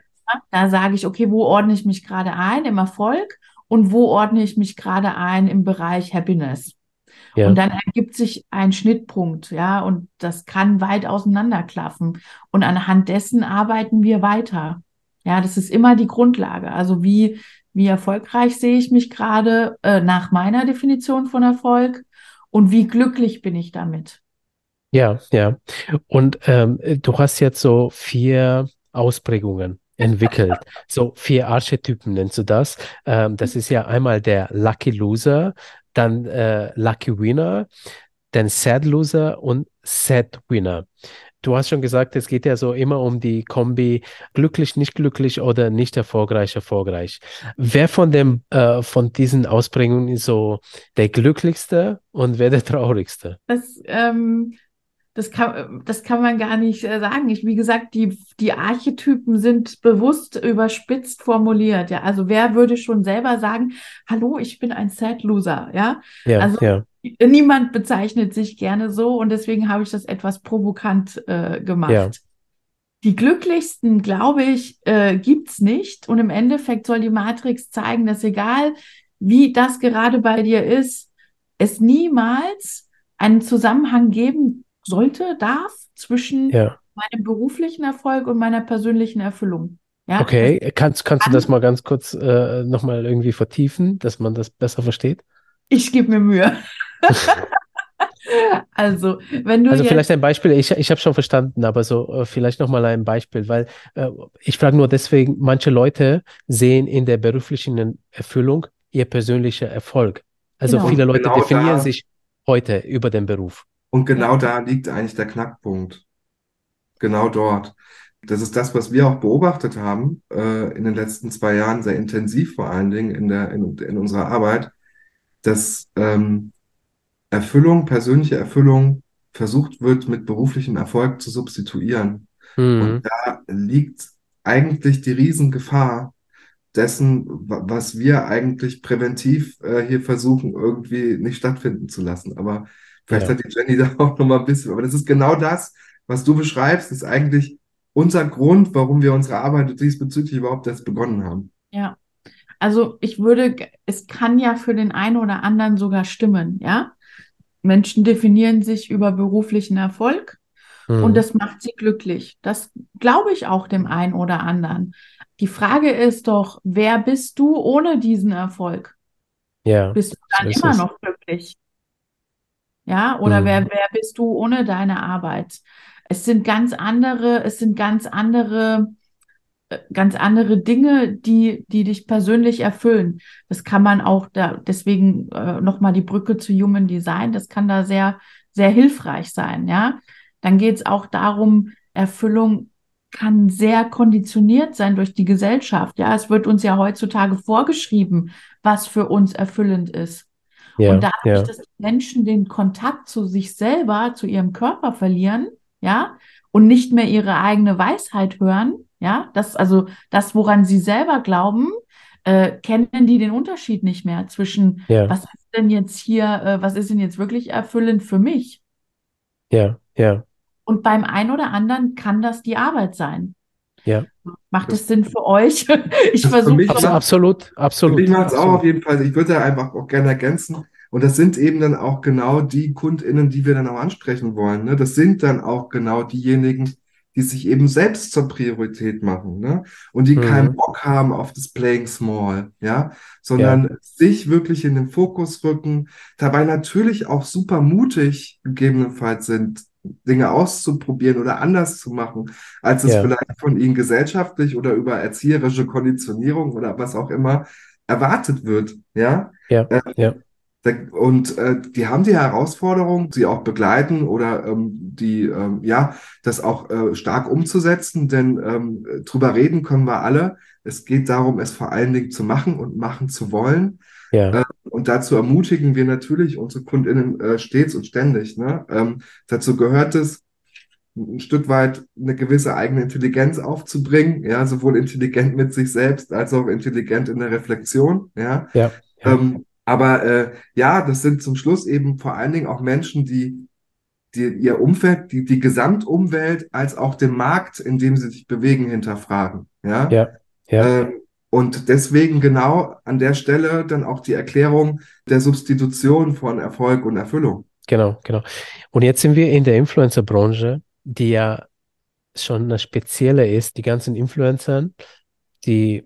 Da sage ich, okay, wo ordne ich mich gerade ein im Erfolg und wo ordne ich mich gerade ein im Bereich Happiness? Ja. Und dann ergibt sich ein Schnittpunkt, ja, und das kann weit auseinanderklaffen. Und anhand dessen arbeiten wir weiter. Ja, das ist immer die Grundlage. Also wie, wie erfolgreich sehe ich mich gerade äh, nach meiner Definition von Erfolg und wie glücklich bin ich damit? Ja, ja. Und ähm, du hast jetzt so vier Ausprägungen entwickelt. So vier Archetypen nennst du das. Ähm, das ist ja einmal der Lucky Loser, dann äh, Lucky Winner, dann Sad Loser und Sad Winner. Du hast schon gesagt, es geht ja so immer um die Kombi glücklich, nicht glücklich oder nicht erfolgreich, erfolgreich. Wer von dem, äh, von diesen Ausprägungen ist so der glücklichste und wer der traurigste? Das ähm, das kann, das kann man gar nicht äh, sagen. Ich, wie gesagt, die, die Archetypen sind bewusst überspitzt formuliert. Ja, also wer würde schon selber sagen, hallo, ich bin ein Sad Loser, ja? Ja, also ja. Niemand bezeichnet sich gerne so und deswegen habe ich das etwas provokant äh, gemacht. Ja. Die glücklichsten, glaube ich, äh, es nicht. Und im Endeffekt soll die Matrix zeigen, dass egal wie das gerade bei dir ist, es niemals einen Zusammenhang geben sollte, darf zwischen ja. meinem beruflichen Erfolg und meiner persönlichen Erfüllung. Ja, okay, kannst, kannst du das mal ganz kurz äh, nochmal irgendwie vertiefen, dass man das besser versteht? Ich gebe mir Mühe. also, wenn du. Also, vielleicht ein Beispiel, ich, ich habe schon verstanden, aber so äh, vielleicht nochmal ein Beispiel, weil äh, ich frage nur deswegen, manche Leute sehen in der beruflichen Erfüllung ihr persönlicher Erfolg. Also, genau. viele Leute genau definieren da. sich heute über den Beruf. Und genau ja. da liegt eigentlich der Knackpunkt. Genau dort. Das ist das, was wir auch beobachtet haben äh, in den letzten zwei Jahren, sehr intensiv vor allen Dingen in, der, in, in unserer Arbeit, dass ähm, Erfüllung, persönliche Erfüllung versucht wird, mit beruflichem Erfolg zu substituieren. Mhm. Und da liegt eigentlich die Riesengefahr dessen, was wir eigentlich präventiv äh, hier versuchen, irgendwie nicht stattfinden zu lassen. Aber Vielleicht ja. hat die Jenny da auch noch mal ein bisschen, aber das ist genau das, was du beschreibst, ist eigentlich unser Grund, warum wir unsere Arbeit diesbezüglich überhaupt erst begonnen haben. Ja. Also ich würde, es kann ja für den einen oder anderen sogar stimmen, ja. Menschen definieren sich über beruflichen Erfolg mhm. und das macht sie glücklich. Das glaube ich auch dem einen oder anderen. Die Frage ist doch, wer bist du ohne diesen Erfolg? Ja. Bist du dann immer noch glücklich? Ja, oder mhm. wer, wer bist du ohne deine Arbeit? Es sind ganz andere, es sind ganz andere, ganz andere Dinge, die, die dich persönlich erfüllen. Das kann man auch da, deswegen äh, nochmal die Brücke zu Human Design, das kann da sehr, sehr hilfreich sein, ja. Dann geht es auch darum, Erfüllung kann sehr konditioniert sein durch die Gesellschaft. Ja, es wird uns ja heutzutage vorgeschrieben, was für uns erfüllend ist. Ja, und dadurch, ja. dass Menschen den Kontakt zu sich selber, zu ihrem Körper verlieren, ja, und nicht mehr ihre eigene Weisheit hören, ja, das, also das, woran sie selber glauben, äh, kennen die den Unterschied nicht mehr zwischen, ja. was ist denn jetzt hier, äh, was ist denn jetzt wirklich erfüllend für mich? Ja, ja. Und beim einen oder anderen kann das die Arbeit sein. Ja. Macht es Sinn für euch? ich versuche. Also absolut, absolut. Ich mache es auch auf jeden Fall. Ich würde da einfach auch gerne ergänzen. Und das sind eben dann auch genau die KundInnen, die wir dann auch ansprechen wollen. Ne? Das sind dann auch genau diejenigen, die sich eben selbst zur Priorität machen, ne? Und die mhm. keinen Bock haben auf das Playing Small, ja, sondern ja. sich wirklich in den Fokus rücken, dabei natürlich auch super mutig gegebenenfalls sind, Dinge auszuprobieren oder anders zu machen, als es ja. vielleicht von ihnen gesellschaftlich oder über erzieherische Konditionierung oder was auch immer erwartet wird, ja. Ja, äh, ja. Und äh, die haben die Herausforderung, sie auch begleiten oder ähm, die, ähm, ja, das auch äh, stark umzusetzen, denn ähm, drüber reden können wir alle. Es geht darum, es vor allen Dingen zu machen und machen zu wollen. Ja. Äh, und dazu ermutigen wir natürlich unsere KundInnen äh, stets und ständig. Ne? Ähm, dazu gehört es, ein Stück weit eine gewisse eigene Intelligenz aufzubringen, ja, sowohl intelligent mit sich selbst als auch intelligent in der Reflexion, ja. ja, ja. Ähm, aber äh, ja, das sind zum Schluss eben vor allen Dingen auch Menschen, die, die ihr Umfeld, die, die Gesamtumwelt als auch den Markt, in dem sie sich bewegen, hinterfragen, ja. Ja. ja. Ähm, und deswegen genau an der Stelle dann auch die Erklärung der Substitution von Erfolg und Erfüllung. Genau, genau. Und jetzt sind wir in der Influencer-Branche, die ja schon eine spezielle ist. Die ganzen Influencer, die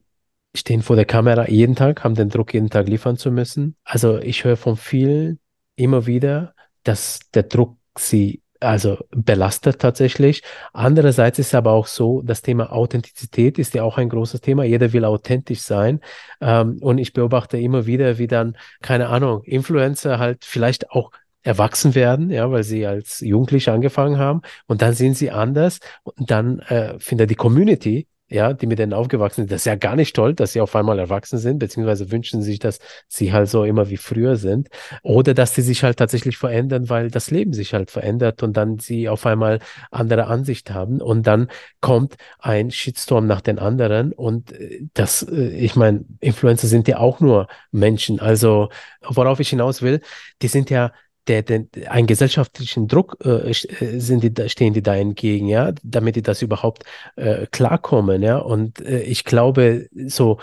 stehen vor der Kamera jeden Tag, haben den Druck, jeden Tag liefern zu müssen. Also ich höre von vielen immer wieder, dass der Druck sie also belastet tatsächlich. Andererseits ist aber auch so, das Thema Authentizität ist ja auch ein großes Thema. Jeder will authentisch sein. Ähm, und ich beobachte immer wieder, wie dann, keine Ahnung, Influencer halt vielleicht auch erwachsen werden, ja, weil sie als Jugendliche angefangen haben und dann sind sie anders und dann äh, findet die Community ja, die mit denen aufgewachsen sind, das ist ja gar nicht toll, dass sie auf einmal erwachsen sind, beziehungsweise wünschen sich, dass sie halt so immer wie früher sind. Oder dass sie sich halt tatsächlich verändern, weil das Leben sich halt verändert und dann sie auf einmal andere Ansicht haben. Und dann kommt ein Shitstorm nach den anderen. Und äh, das, äh, ich meine, Influencer sind ja auch nur Menschen. Also, worauf ich hinaus will, die sind ja der, der, einen gesellschaftlichen Druck äh, äh, sind die, stehen die da entgegen, ja, damit die das überhaupt äh, klarkommen, ja. Und äh, ich glaube, so,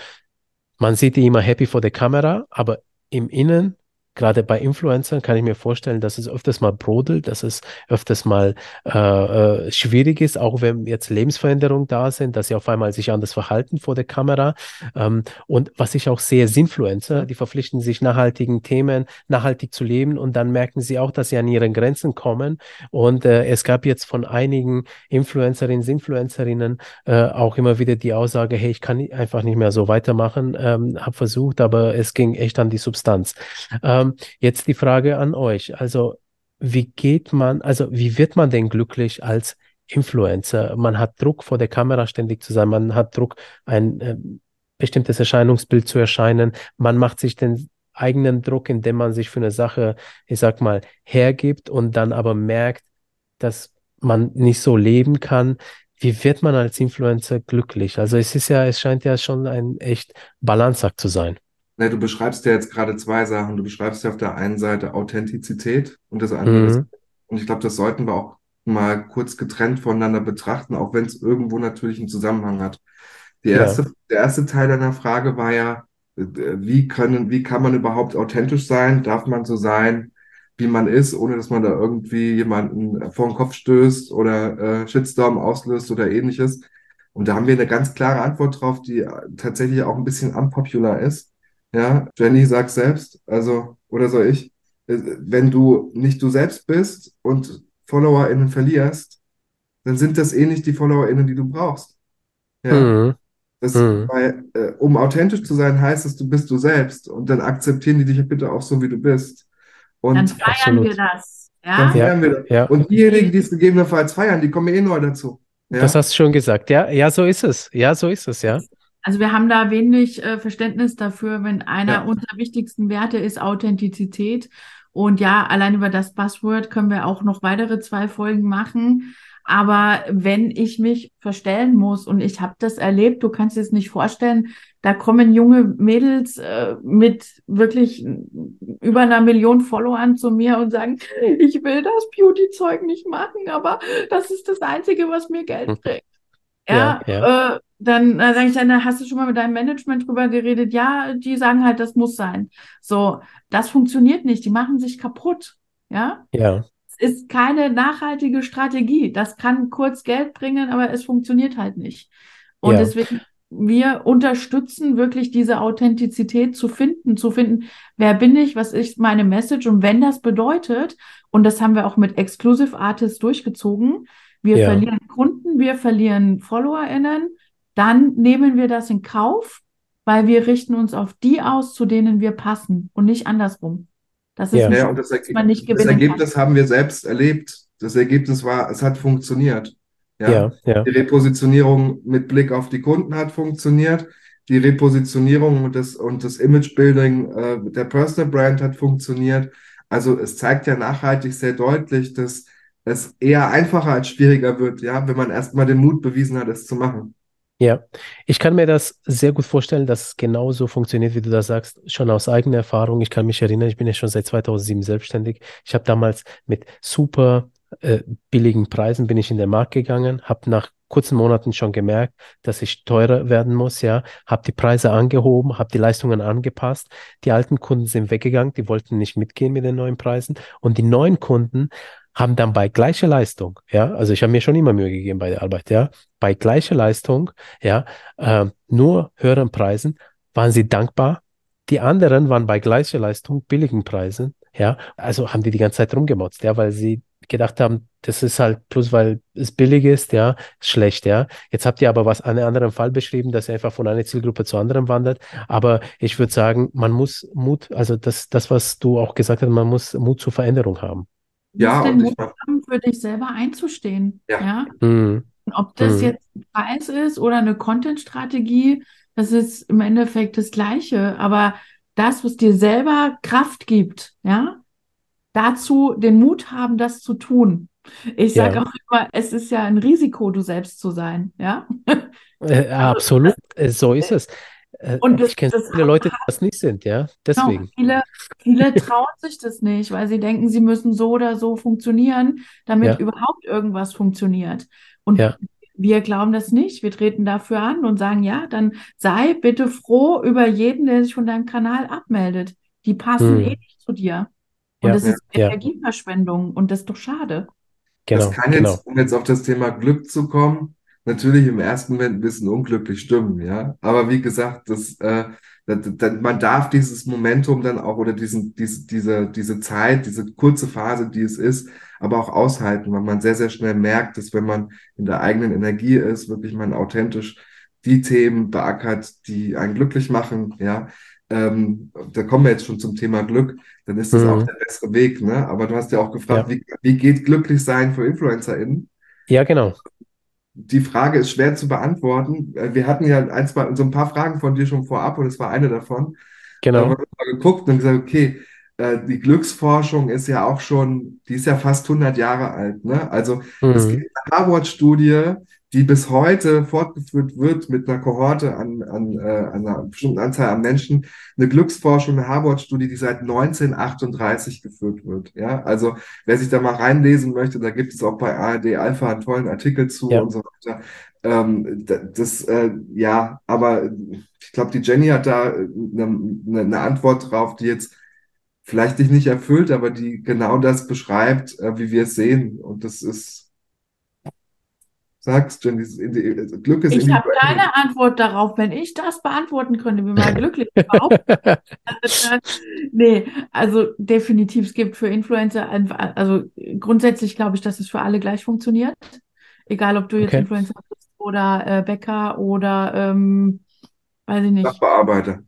man sieht die immer happy vor der Kamera, aber im Innen gerade bei Influencern kann ich mir vorstellen, dass es öfters mal brodelt, dass es öfters mal äh, äh, schwierig ist, auch wenn jetzt Lebensveränderungen da sind, dass sie auf einmal sich anders verhalten vor der Kamera. Ähm, und was ich auch sehe, ist Influencer, die verpflichten sich nachhaltigen Themen, nachhaltig zu leben und dann merken sie auch, dass sie an ihren Grenzen kommen. Und äh, es gab jetzt von einigen Influencerinnen, Influencerinnen äh, auch immer wieder die Aussage, hey, ich kann einfach nicht mehr so weitermachen, ähm, habe versucht, aber es ging echt an die Substanz. Ähm, ähm, jetzt die Frage an euch. Also, wie geht man, also wie wird man denn glücklich als Influencer? Man hat Druck, vor der Kamera ständig zu sein, man hat Druck, ein äh, bestimmtes Erscheinungsbild zu erscheinen, man macht sich den eigenen Druck, indem man sich für eine Sache, ich sag mal, hergibt und dann aber merkt, dass man nicht so leben kann. Wie wird man als Influencer glücklich? Also es ist ja, es scheint ja schon ein echt Balanceakt zu sein. Ne, du beschreibst ja jetzt gerade zwei Sachen. Du beschreibst ja auf der einen Seite Authentizität und das andere mhm. ist, und ich glaube, das sollten wir auch mal kurz getrennt voneinander betrachten, auch wenn es irgendwo natürlich einen Zusammenhang hat. Die erste, ja. Der erste Teil deiner Frage war ja, äh, wie können, wie kann man überhaupt authentisch sein? Darf man so sein, wie man ist, ohne dass man da irgendwie jemanden vor den Kopf stößt oder äh, Shitstorm auslöst oder ähnliches? Und da haben wir eine ganz klare Antwort drauf, die tatsächlich auch ein bisschen unpopular ist. Ja, Jenny sagt selbst, also, oder soll ich, äh, wenn du nicht du selbst bist und FollowerInnen verlierst, dann sind das eh nicht die FollowerInnen, die du brauchst. Ja. Mhm. Das, mhm. Weil, äh, um authentisch zu sein, heißt es, du bist du selbst und dann akzeptieren die dich bitte auch so, wie du bist. Und dann feiern absolut. wir das. Ja? Dann feiern wir das. Ja. Und diejenigen, die es gegebenenfalls feiern, die kommen eh neu dazu. Ja? Das hast du schon gesagt. Ja, ja, so ist es. Ja, so ist es, ja. Also wir haben da wenig äh, Verständnis dafür, wenn einer ja. unserer wichtigsten Werte ist Authentizität. Und ja, allein über das Passwort können wir auch noch weitere zwei Folgen machen. Aber wenn ich mich verstellen muss und ich habe das erlebt, du kannst dir es nicht vorstellen, da kommen junge Mädels äh, mit wirklich über einer Million Followern zu mir und sagen, ich will das Beauty-Zeug nicht machen, aber das ist das Einzige, was mir Geld hm. bringt. Ja, ja, ja. Äh, dann äh, sage ich dann, hast du schon mal mit deinem Management drüber geredet? Ja, die sagen halt, das muss sein. So, das funktioniert nicht. Die machen sich kaputt. Ja. Ja. Es ist keine nachhaltige Strategie. Das kann kurz Geld bringen, aber es funktioniert halt nicht. Und ja. deswegen, wir unterstützen wirklich diese Authentizität zu finden, zu finden, wer bin ich, was ist meine Message und wenn das bedeutet, und das haben wir auch mit Exclusive Artists durchgezogen, wir ja. verlieren Kunden, wir verlieren FollowerInnen, dann nehmen wir das in Kauf, weil wir richten uns auf die aus, zu denen wir passen und nicht andersrum. Das ist ja. Nicht, ja, und das, Erge man nicht das Ergebnis kann. haben wir selbst erlebt. Das Ergebnis war, es hat funktioniert. Ja? ja, ja. Die Repositionierung mit Blick auf die Kunden hat funktioniert. Die Repositionierung und das, und das Imagebuilding äh, der Personal Brand hat funktioniert. Also es zeigt ja nachhaltig sehr deutlich, dass es eher einfacher als schwieriger wird, ja, wenn man erstmal den Mut bewiesen hat, es zu machen. Ja, ich kann mir das sehr gut vorstellen, dass es genauso funktioniert, wie du das sagst, schon aus eigener Erfahrung. Ich kann mich erinnern, ich bin ja schon seit 2007 selbstständig. Ich habe damals mit super äh, billigen Preisen bin ich in den Markt gegangen, habe nach kurzen Monaten schon gemerkt, dass ich teurer werden muss, ja, habe die Preise angehoben, habe die Leistungen angepasst. Die alten Kunden sind weggegangen, die wollten nicht mitgehen mit den neuen Preisen und die neuen Kunden haben dann bei gleicher Leistung, ja, also ich habe mir schon immer Mühe gegeben bei der Arbeit, ja, bei gleicher Leistung, ja, äh, nur höheren Preisen waren sie dankbar. Die anderen waren bei gleicher Leistung, billigen Preisen, ja, also haben die die ganze Zeit rumgemotzt, ja, weil sie gedacht haben, das ist halt plus, weil es billig ist, ja, schlecht, ja. Jetzt habt ihr aber was einen anderen Fall beschrieben, dass ihr einfach von einer Zielgruppe zur anderen wandert. Aber ich würde sagen, man muss Mut, also das, das, was du auch gesagt hast, man muss Mut zur Veränderung haben. Ja, und Mut haben, für dich selber einzustehen, ja. ja? Mhm. ob das mhm. jetzt ein Preis ist oder eine Content-Strategie, das ist im Endeffekt das Gleiche. Aber das, was dir selber Kraft gibt, ja, dazu den Mut haben, das zu tun. Ich sage ja. auch immer, es ist ja ein Risiko, du selbst zu sein, ja? Äh, absolut, äh, so ist es. Äh, und das, ich kenne viele Leute, die das nicht sind, ja, genau, deswegen. Genau, viele, viele trauen sich das nicht, weil sie denken, sie müssen so oder so funktionieren, damit ja. überhaupt irgendwas funktioniert. Und ja. wir glauben das nicht. Wir treten dafür an und sagen, ja, dann sei bitte froh über jeden, der sich von deinem Kanal abmeldet. Die passen hm. eh nicht zu dir. Und ja, das ist. Energieverschwendung und das ist doch schade. Genau, das kann genau. jetzt, um jetzt auf das Thema Glück zu kommen, natürlich im ersten Moment ein bisschen unglücklich stimmen, ja. Aber wie gesagt, das, äh, das, das, man darf dieses Momentum dann auch oder diesen, diese, diese, diese Zeit, diese kurze Phase, die es ist, aber auch aushalten, weil man sehr, sehr schnell merkt, dass wenn man in der eigenen Energie ist, wirklich man authentisch die Themen beackert, die einen glücklich machen, ja, ähm, da kommen wir jetzt schon zum Thema Glück, dann ist das mhm. auch der bessere Weg. Ne? Aber du hast ja auch gefragt, ja. Wie, wie geht glücklich sein für InfluencerInnen? Ja, genau. Die Frage ist schwer zu beantworten. Äh, wir hatten ja ein, zwei, so ein paar Fragen von dir schon vorab und es war eine davon. Genau. Da haben wir mal geguckt und gesagt, okay, äh, die Glücksforschung ist ja auch schon, die ist ja fast 100 Jahre alt. Ne? Also mhm. es gibt eine Harvard-Studie, die bis heute fortgeführt wird mit einer Kohorte an, an, äh, einer bestimmten Anzahl an Menschen, eine Glücksforschung, eine Harvard-Studie, die seit 1938 geführt wird. Ja, also wer sich da mal reinlesen möchte, da gibt es auch bei ARD Alpha einen tollen Artikel zu ja. und so weiter. Ähm, das, äh, ja, aber ich glaube, die Jenny hat da eine, eine Antwort drauf, die jetzt vielleicht dich nicht erfüllt, aber die genau das beschreibt, äh, wie wir es sehen. Und das ist sagst, Jenny, Glück ist Ich habe keine Antwort darauf. Wenn ich das beantworten könnte, wie man glücklich überhaupt. nee, also definitiv, es gibt für Influencer, also grundsätzlich glaube ich, dass es für alle gleich funktioniert. Egal, ob du jetzt okay. Influencer bist oder äh, Bäcker oder, ähm, weiß ich nicht. Sachbearbeiter.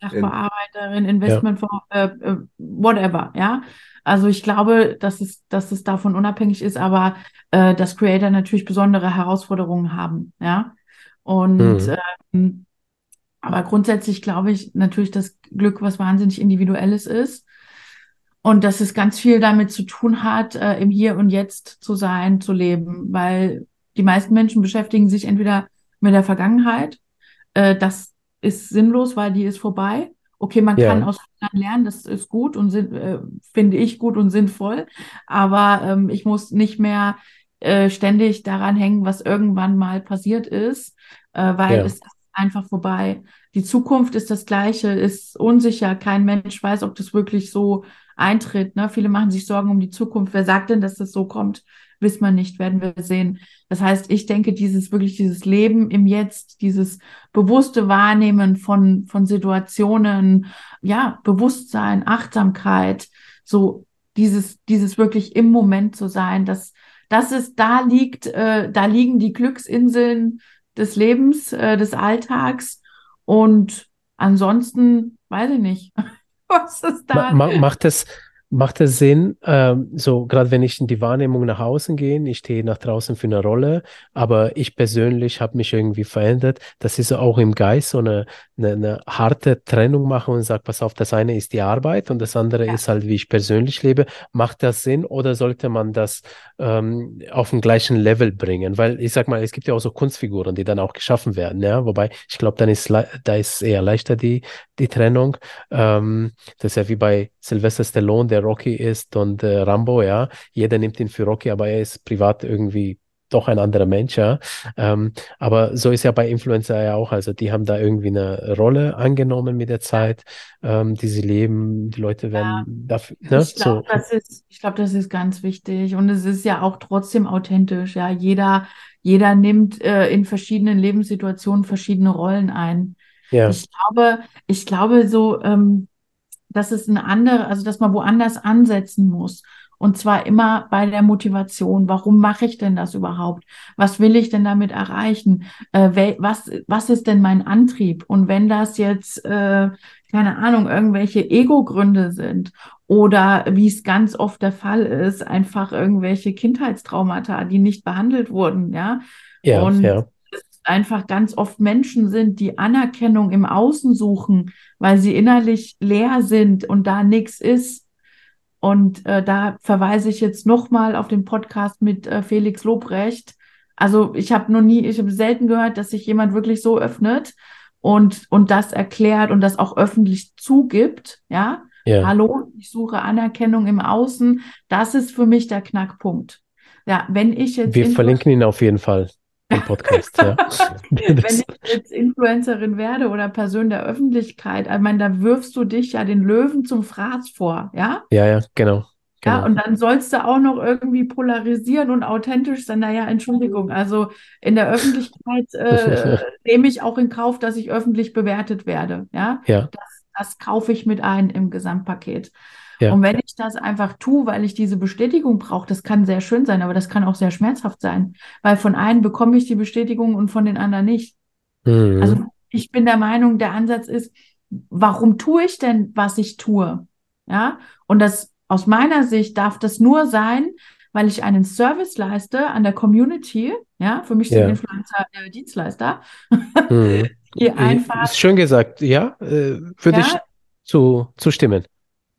Sachbearbeiterin, Investment, ja. äh, äh, whatever, ja. Also ich glaube, dass es, dass es davon unabhängig ist, aber äh, dass Creator natürlich besondere Herausforderungen haben, ja. Und mhm. ähm, aber grundsätzlich glaube ich natürlich, dass Glück was wahnsinnig Individuelles ist und dass es ganz viel damit zu tun hat, äh, im Hier und Jetzt zu sein, zu leben, weil die meisten Menschen beschäftigen sich entweder mit der Vergangenheit, äh, das ist sinnlos, weil die ist vorbei, Okay, man ja. kann aus Fehlern lernen, das ist gut und äh, finde ich gut und sinnvoll, aber ähm, ich muss nicht mehr äh, ständig daran hängen, was irgendwann mal passiert ist, äh, weil ja. es ist einfach vorbei. Die Zukunft ist das Gleiche, ist unsicher. Kein Mensch weiß, ob das wirklich so eintritt. Ne? Viele machen sich Sorgen um die Zukunft. Wer sagt denn, dass das so kommt? Wissen wir nicht, werden wir sehen. Das heißt, ich denke, dieses wirklich dieses Leben im Jetzt, dieses bewusste Wahrnehmen von, von Situationen, ja, Bewusstsein, Achtsamkeit, so dieses, dieses wirklich im Moment zu sein, dass das ist, da liegt, äh, da liegen die Glücksinseln des Lebens, äh, des Alltags und ansonsten weiß ich nicht. Was ist da? Ma macht es, Macht es Sinn, ähm, so gerade wenn ich in die Wahrnehmung nach außen gehe, ich stehe nach draußen für eine Rolle, aber ich persönlich habe mich irgendwie verändert, dass ich so auch im Geist so eine, eine, eine harte Trennung mache und sage, pass auf, das eine ist die Arbeit und das andere ja. ist halt, wie ich persönlich lebe. Macht das Sinn oder sollte man das ähm, auf den gleichen Level bringen? Weil ich sag mal, es gibt ja auch so Kunstfiguren, die dann auch geschaffen werden, ja, wobei ich glaube, dann ist da ist eher leichter die, die Trennung. Ähm, das ist ja wie bei Sylvester Stallone, der Rocky ist und äh, Rambo, ja. Jeder nimmt ihn für Rocky, aber er ist privat irgendwie doch ein anderer Mensch, ja. Ähm, aber so ist ja bei Influencer ja auch. Also die haben da irgendwie eine Rolle angenommen mit der Zeit, ähm, die sie leben. Die Leute werden ja. dafür. Ne? Ich glaube, so. das ist, ich glaube, das ist ganz wichtig. Und es ist ja auch trotzdem authentisch. Ja, jeder, jeder nimmt äh, in verschiedenen Lebenssituationen verschiedene Rollen ein. Ja. Ich glaube, ich glaube so, ähm, dass es eine andere, also dass man woanders ansetzen muss. Und zwar immer bei der Motivation. Warum mache ich denn das überhaupt? Was will ich denn damit erreichen? Äh, was, was ist denn mein Antrieb? Und wenn das jetzt, äh, keine Ahnung, irgendwelche Ego-Gründe sind oder wie es ganz oft der Fall ist, einfach irgendwelche Kindheitstraumata, die nicht behandelt wurden, ja. Ja, und ja einfach ganz oft Menschen sind, die Anerkennung im Außen suchen, weil sie innerlich leer sind und da nichts ist. Und äh, da verweise ich jetzt nochmal auf den Podcast mit äh, Felix Lobrecht. Also ich habe noch nie, ich habe selten gehört, dass sich jemand wirklich so öffnet und, und das erklärt und das auch öffentlich zugibt. Ja? ja. Hallo, ich suche Anerkennung im Außen. Das ist für mich der Knackpunkt. Ja, wenn ich jetzt. Wir verlinken ihn auf jeden Fall im Podcast. ja. Wenn ich jetzt Influencerin werde oder Person der Öffentlichkeit, ich meine, da wirfst du dich ja den Löwen zum Fraß vor, ja? Ja, ja, genau. Genau. Ja, und dann sollst du auch noch irgendwie polarisieren und authentisch sein. Naja, Entschuldigung, also in der Öffentlichkeit äh, nehme ich auch in Kauf, dass ich öffentlich bewertet werde. Ja, ja. Das, das kaufe ich mit ein im Gesamtpaket. Ja. Und wenn ich das einfach tue, weil ich diese Bestätigung brauche, das kann sehr schön sein, aber das kann auch sehr schmerzhaft sein, weil von einem bekomme ich die Bestätigung und von den anderen nicht. Mhm. Also ich bin der Meinung, der Ansatz ist, warum tue ich denn, was ich tue? Ja, und das aus meiner Sicht darf das nur sein, weil ich einen Service leiste an der Community. Ja, für mich sind ja. Influencer äh, Dienstleister. Mhm. die einfach. Ist schön gesagt, ja, äh, würde ja, ich zu, zustimmen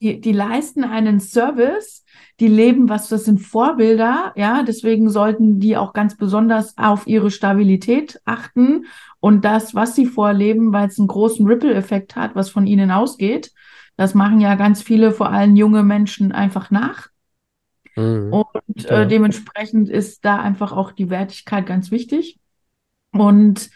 die, die leisten einen Service, die leben was, das sind Vorbilder, ja, deswegen sollten die auch ganz besonders auf ihre Stabilität achten und das, was sie vorleben, weil es einen großen Ripple-Effekt hat, was von ihnen ausgeht. Das machen ja ganz viele, vor allem junge Menschen, einfach nach. Mhm. Und äh, dementsprechend ist da einfach auch die Wertigkeit ganz wichtig. Und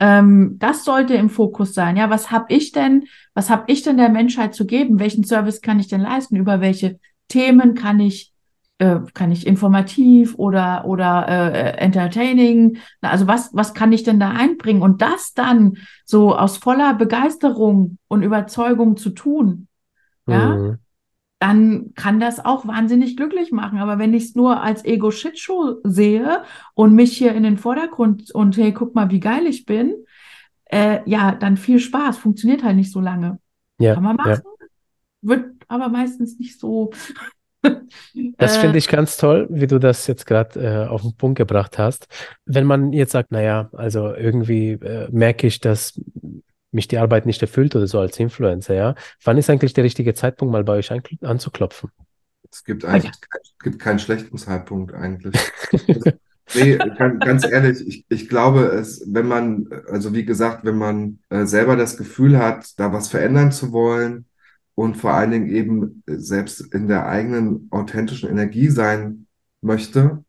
ähm, das sollte im Fokus sein. Ja, was habe ich denn, was habe ich denn der Menschheit zu geben? Welchen Service kann ich denn leisten? Über welche Themen kann ich äh, kann ich informativ oder oder äh, entertaining? Also was was kann ich denn da einbringen? Und das dann so aus voller Begeisterung und Überzeugung zu tun, ja, mhm dann kann das auch wahnsinnig glücklich machen. Aber wenn ich es nur als Ego-Shit-Show sehe und mich hier in den Vordergrund und hey, guck mal, wie geil ich bin, äh, ja, dann viel Spaß. Funktioniert halt nicht so lange. Ja, kann man machen, ja. wird aber meistens nicht so. das finde ich ganz toll, wie du das jetzt gerade äh, auf den Punkt gebracht hast. Wenn man jetzt sagt, naja, also irgendwie äh, merke ich, dass mich die Arbeit nicht erfüllt oder so als Influencer, ja. Wann ist eigentlich der richtige Zeitpunkt, mal bei euch anzuklopfen? Es gibt eigentlich es gibt keinen schlechten Zeitpunkt eigentlich. nee, ganz ehrlich, ich, ich glaube, es, wenn man, also wie gesagt, wenn man äh, selber das Gefühl hat, da was verändern zu wollen und vor allen Dingen eben selbst in der eigenen authentischen Energie sein möchte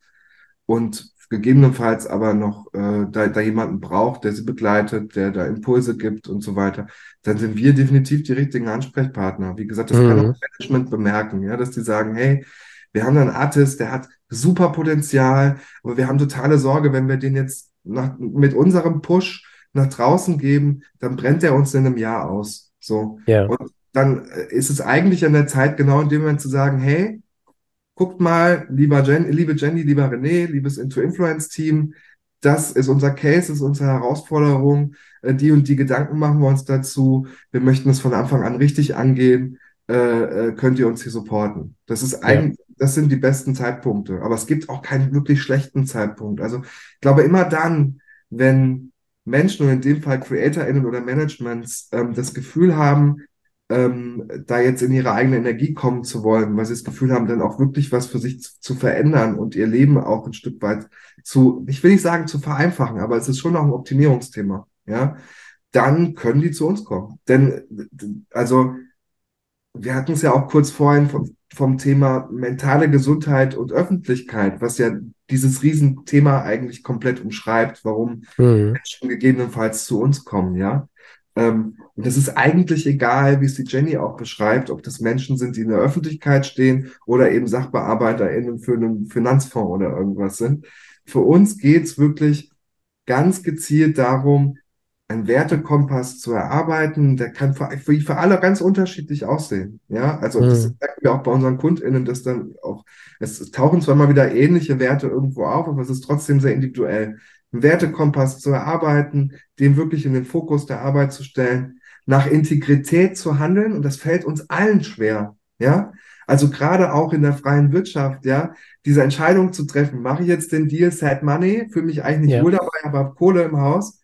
und gegebenenfalls aber noch äh, da, da jemanden braucht, der sie begleitet, der da Impulse gibt und so weiter, dann sind wir definitiv die richtigen Ansprechpartner. Wie gesagt, das mhm. kann auch Management bemerken, ja, dass die sagen, hey, wir haben da einen Artist, der hat super Potenzial, aber wir haben totale Sorge, wenn wir den jetzt nach, mit unserem Push nach draußen geben, dann brennt er uns in einem Jahr aus. So. Ja. Und dann äh, ist es eigentlich an der Zeit, genau in dem Moment zu sagen, hey, guckt mal, lieber Jen, liebe Jenny, lieber René, liebes Into-Influence-Team, das ist unser Case, das ist unsere Herausforderung. Äh, die und die Gedanken machen wir uns dazu. Wir möchten es von Anfang an richtig angehen. Äh, äh, könnt ihr uns hier supporten. Das ist eigentlich, ja. das sind die besten Zeitpunkte. Aber es gibt auch keinen wirklich schlechten Zeitpunkt. Also ich glaube immer dann, wenn Menschen und in dem Fall CreatorInnen oder Managements ähm, das Gefühl haben, ähm, da jetzt in ihre eigene Energie kommen zu wollen, weil sie das Gefühl haben, dann auch wirklich was für sich zu, zu, verändern und ihr Leben auch ein Stück weit zu, ich will nicht sagen zu vereinfachen, aber es ist schon auch ein Optimierungsthema, ja, dann können die zu uns kommen. Denn, also, wir hatten es ja auch kurz vorhin vom, vom Thema mentale Gesundheit und Öffentlichkeit, was ja dieses Riesenthema eigentlich komplett umschreibt, warum mhm. Menschen gegebenenfalls zu uns kommen, ja. Ähm, und es ist eigentlich egal, wie es die Jenny auch beschreibt, ob das Menschen sind, die in der Öffentlichkeit stehen oder eben SachbearbeiterInnen für einen Finanzfonds oder irgendwas sind. Für uns geht es wirklich ganz gezielt darum, einen Wertekompass zu erarbeiten. Der kann für, für, alle ganz unterschiedlich aussehen. Ja, also mhm. das merken wir auch bei unseren KundInnen, dass dann auch, es tauchen zwar mal wieder ähnliche Werte irgendwo auf, aber es ist trotzdem sehr individuell einen Wertekompass zu erarbeiten, den wirklich in den Fokus der Arbeit zu stellen, nach Integrität zu handeln und das fällt uns allen schwer, ja. Also gerade auch in der freien Wirtschaft, ja, diese Entscheidung zu treffen, mache ich jetzt den Deal Sad Money, fühle mich eigentlich nicht ja. wohl dabei, aber habe Kohle im Haus,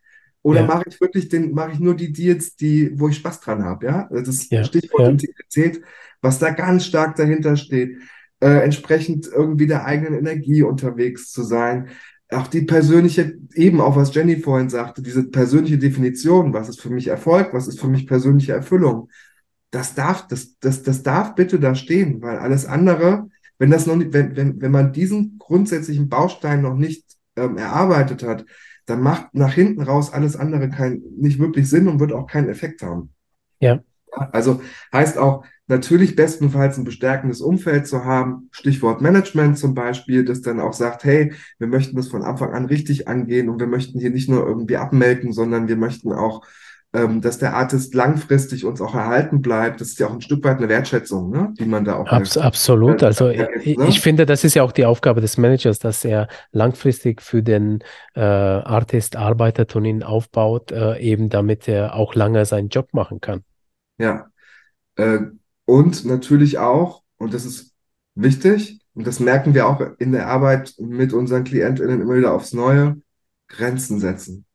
oder ja. mache ich wirklich den, mache ich nur die Deals, die, wo ich Spaß dran habe, ja? Das ja. Stichwort Integrität, was da ganz stark dahinter steht, äh, entsprechend irgendwie der eigenen Energie unterwegs zu sein, auch die persönliche, eben auch was Jenny vorhin sagte, diese persönliche Definition, was ist für mich Erfolg, was ist für mich persönliche Erfüllung, das darf, das, das, das darf bitte da stehen, weil alles andere, wenn das noch nicht, wenn, wenn, wenn man diesen grundsätzlichen Baustein noch nicht ähm, erarbeitet hat, dann macht nach hinten raus alles andere kein, nicht wirklich Sinn und wird auch keinen Effekt haben. Ja. Also heißt auch, natürlich bestenfalls ein bestärkendes Umfeld zu haben, Stichwort Management zum Beispiel, das dann auch sagt, hey, wir möchten das von Anfang an richtig angehen und wir möchten hier nicht nur irgendwie abmelken, sondern wir möchten auch, ähm, dass der Artist langfristig uns auch erhalten bleibt. Das ist ja auch ein Stück weit eine Wertschätzung, ne? die man da auch. Abs absolut. Also ich, ne? ich finde, das ist ja auch die Aufgabe des Managers, dass er langfristig für den äh, Artist arbeitet und ihn aufbaut, äh, eben damit er auch lange seinen Job machen kann. Ja. Äh, und natürlich auch, und das ist wichtig, und das merken wir auch in der Arbeit mit unseren KlientInnen immer wieder aufs Neue, Grenzen setzen.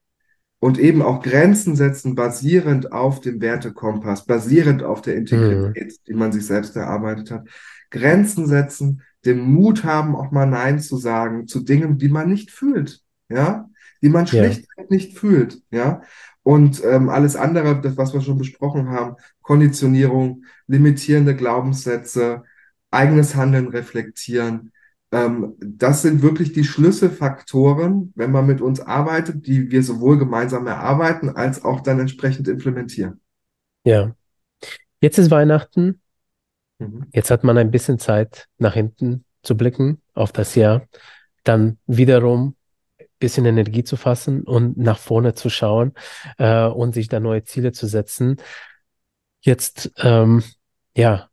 Und eben auch Grenzen setzen, basierend auf dem Wertekompass, basierend auf der Integrität, mhm. die man sich selbst erarbeitet hat. Grenzen setzen, den Mut haben, auch mal Nein zu sagen zu Dingen, die man nicht fühlt, ja, die man schlicht ja. nicht fühlt, ja. Und ähm, alles andere, das, was wir schon besprochen haben, Konditionierung, limitierende Glaubenssätze, eigenes Handeln reflektieren, das sind wirklich die Schlüsselfaktoren, wenn man mit uns arbeitet, die wir sowohl gemeinsam erarbeiten als auch dann entsprechend implementieren. Ja. Jetzt ist Weihnachten. Mhm. Jetzt hat man ein bisschen Zeit, nach hinten zu blicken auf das Jahr. Dann wiederum bisschen Energie zu fassen und nach vorne zu schauen äh, und sich da neue Ziele zu setzen. Jetzt, ähm, ja,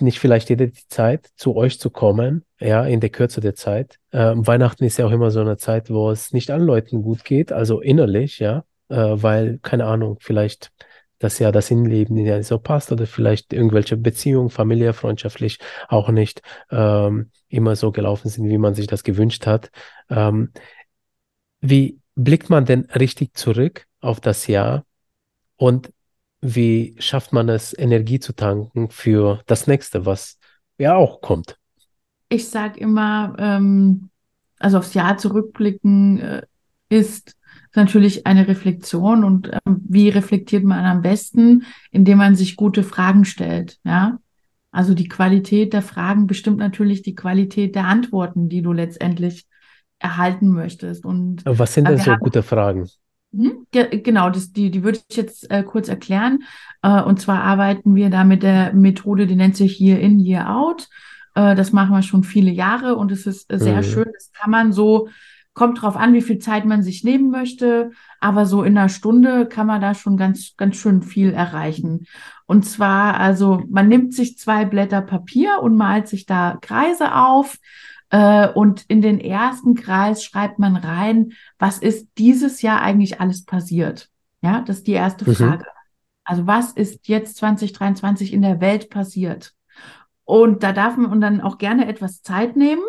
nicht vielleicht jeder die Zeit, zu euch zu kommen, ja, in der Kürze der Zeit. Ähm, Weihnachten ist ja auch immer so eine Zeit, wo es nicht allen Leuten gut geht, also innerlich, ja, äh, weil, keine Ahnung, vielleicht das ja das Innenleben ja so passt oder vielleicht irgendwelche Beziehungen, familiär, freundschaftlich auch nicht ähm, immer so gelaufen sind, wie man sich das gewünscht hat. Ähm, wie blickt man denn richtig zurück auf das Jahr und wie schafft man es, Energie zu tanken für das nächste, was ja auch kommt? Ich sage immer, ähm, also aufs Jahr zurückblicken äh, ist natürlich eine Reflexion und äh, wie reflektiert man am besten, indem man sich gute Fragen stellt, ja. Also die Qualität der Fragen bestimmt natürlich die Qualität der Antworten, die du letztendlich erhalten möchtest. Und was sind denn so haben, gute Fragen? Hm, genau, das, die, die würde ich jetzt äh, kurz erklären. Äh, und zwar arbeiten wir da mit der Methode, die nennt sich Year In, Year Out. Äh, das machen wir schon viele Jahre und es ist sehr mhm. schön. Das kann man so, kommt drauf an, wie viel Zeit man sich nehmen möchte. Aber so in einer Stunde kann man da schon ganz, ganz schön viel erreichen. Und zwar, also man nimmt sich zwei Blätter Papier und malt sich da Kreise auf und in den ersten Kreis schreibt man rein, was ist dieses Jahr eigentlich alles passiert? Ja, das ist die erste mhm. Frage. Also was ist jetzt 2023 in der Welt passiert? Und da darf man dann auch gerne etwas Zeit nehmen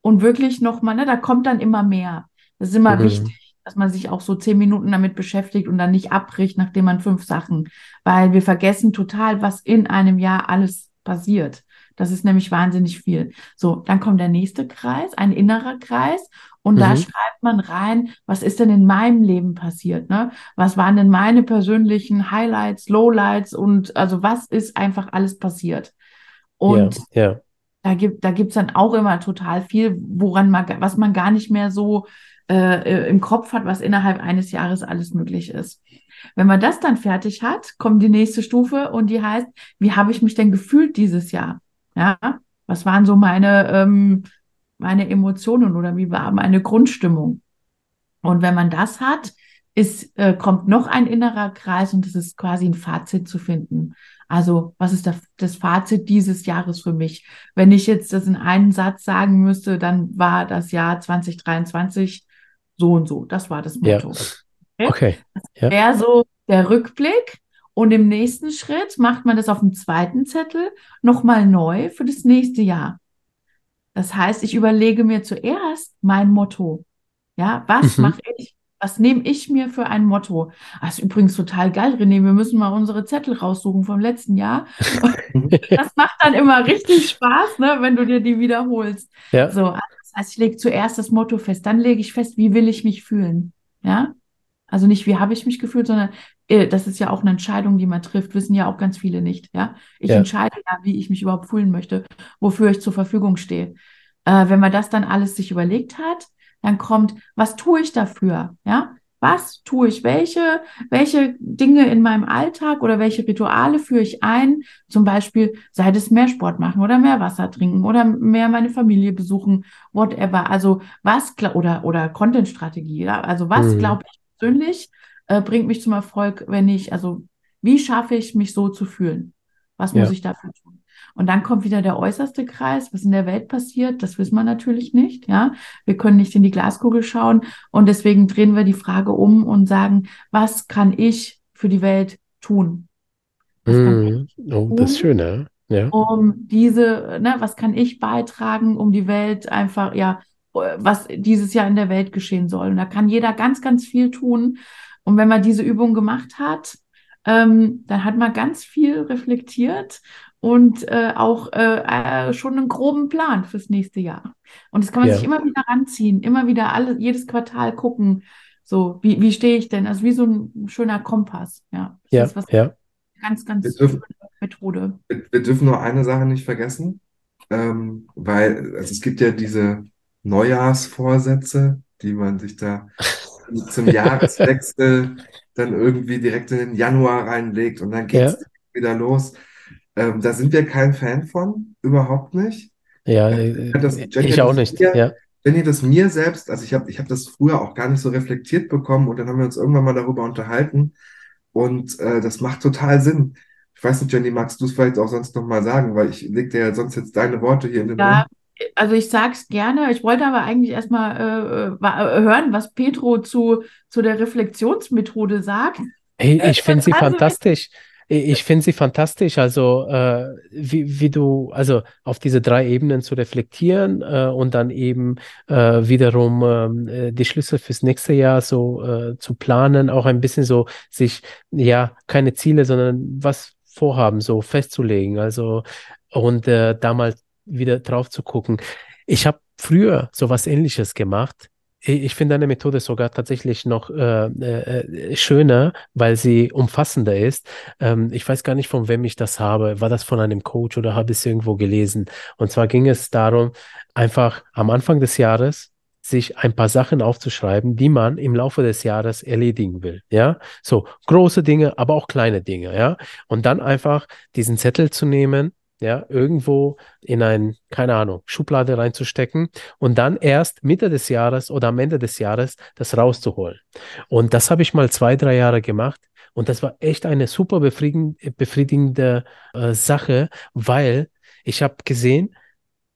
und wirklich nochmal, ne, da kommt dann immer mehr. Das ist immer mhm. wichtig, dass man sich auch so zehn Minuten damit beschäftigt und dann nicht abbricht, nachdem man fünf Sachen, weil wir vergessen total, was in einem Jahr alles passiert. Das ist nämlich wahnsinnig viel. So, dann kommt der nächste Kreis, ein innerer Kreis. Und mhm. da schreibt man rein, was ist denn in meinem Leben passiert? Ne? Was waren denn meine persönlichen Highlights, Lowlights und also was ist einfach alles passiert? Und ja, ja. da gibt da gibt's dann auch immer total viel, woran man, was man gar nicht mehr so äh, äh, im Kopf hat, was innerhalb eines Jahres alles möglich ist. Wenn man das dann fertig hat, kommt die nächste Stufe und die heißt, wie habe ich mich denn gefühlt dieses Jahr? Ja, was waren so meine, ähm, meine Emotionen oder wie war meine Grundstimmung? Und wenn man das hat, ist, äh, kommt noch ein innerer Kreis und es ist quasi ein Fazit zu finden. Also, was ist das, das Fazit dieses Jahres für mich? Wenn ich jetzt das in einen Satz sagen müsste, dann war das Jahr 2023 so und so. Das war das Motto. Ja. Okay. Wäre ja. so der Rückblick. Und im nächsten Schritt macht man das auf dem zweiten Zettel nochmal neu für das nächste Jahr. Das heißt, ich überlege mir zuerst mein Motto. Ja, was mhm. mache ich was nehme ich mir für ein Motto? Das ist übrigens total geil, René. Wir müssen mal unsere Zettel raussuchen vom letzten Jahr. das macht dann immer richtig Spaß, ne, wenn du dir die wiederholst. Ja. So, das heißt, ich lege zuerst das Motto fest, dann lege ich fest, wie will ich mich fühlen. Ja. Also nicht, wie habe ich mich gefühlt, sondern das ist ja auch eine Entscheidung, die man trifft, wissen ja auch ganz viele nicht. Ja. Ich ja. entscheide ja, wie ich mich überhaupt fühlen möchte, wofür ich zur Verfügung stehe. Äh, wenn man das dann alles sich überlegt hat, dann kommt, was tue ich dafür? Ja, was tue ich? Welche, welche Dinge in meinem Alltag oder welche Rituale führe ich ein? Zum Beispiel, sei es mehr Sport machen oder mehr Wasser trinken oder mehr meine Familie besuchen, whatever. Also was, oder, oder Content-Strategie. Ja? Also was mhm. glaube ich persönlich äh, bringt mich zum Erfolg, wenn ich, also wie schaffe ich mich so zu fühlen? Was muss ja. ich dafür tun? Und dann kommt wieder der äußerste Kreis, was in der Welt passiert, das wissen wir natürlich nicht, ja. Wir können nicht in die Glaskugel schauen und deswegen drehen wir die Frage um und sagen, was kann ich für die Welt tun? Mm, oh, tun, das ist schön, ja. ja. Um diese, ne, was kann ich beitragen, um die Welt einfach, ja, was dieses Jahr in der Welt geschehen soll. Und da kann jeder ganz, ganz viel tun. Und wenn man diese Übung gemacht hat, ähm, dann hat man ganz viel reflektiert und äh, auch äh, äh, schon einen groben Plan fürs nächste Jahr. Und das kann man ja. sich immer wieder ranziehen, immer wieder alle, jedes Quartal gucken, so, wie, wie stehe ich denn? Also wie so ein schöner Kompass. Ja, das ja, ist was ja. ganz, ganz wir dürfen, Methode. Wir, wir, dürfen nur eine Sache nicht vergessen, ähm, weil also es gibt ja diese Neujahrsvorsätze, die man sich da zum Jahreswechsel dann irgendwie direkt in den Januar reinlegt und dann geht es ja. wieder los. Ähm, da sind wir kein Fan von, überhaupt nicht. Ja, äh, das, Jenny, ich auch nicht. Mir, ja. Jenny, das mir selbst, also ich habe ich hab das früher auch gar nicht so reflektiert bekommen und dann haben wir uns irgendwann mal darüber unterhalten und äh, das macht total Sinn. Ich weiß nicht, Jenny, magst du es vielleicht auch sonst nochmal sagen, weil ich leg dir ja sonst jetzt deine Worte hier in den ja, Mund. Also ich sage es gerne. Ich wollte aber eigentlich erstmal äh, äh, hören, was Petro zu, zu der Reflexionsmethode sagt. Hey, ich finde sie also, fantastisch ich finde sie fantastisch, also äh, wie, wie du, also auf diese drei Ebenen zu reflektieren äh, und dann eben äh, wiederum ähm, äh, die Schlüssel fürs nächste Jahr so äh, zu planen, auch ein bisschen so sich, ja, keine Ziele, sondern was vorhaben, so festzulegen, also und äh, da mal wieder drauf zu gucken. Ich habe früher sowas ähnliches gemacht ich finde deine Methode sogar tatsächlich noch äh, äh, schöner, weil sie umfassender ist. Ähm, ich weiß gar nicht, von wem ich das habe. War das von einem Coach oder habe ich es irgendwo gelesen? Und zwar ging es darum, einfach am Anfang des Jahres sich ein paar Sachen aufzuschreiben, die man im Laufe des Jahres erledigen will. Ja, so große Dinge, aber auch kleine Dinge. Ja, und dann einfach diesen Zettel zu nehmen ja, irgendwo in ein, keine Ahnung, Schublade reinzustecken und dann erst Mitte des Jahres oder am Ende des Jahres das rauszuholen. Und das habe ich mal zwei, drei Jahre gemacht und das war echt eine super befriedigende äh, Sache, weil ich habe gesehen,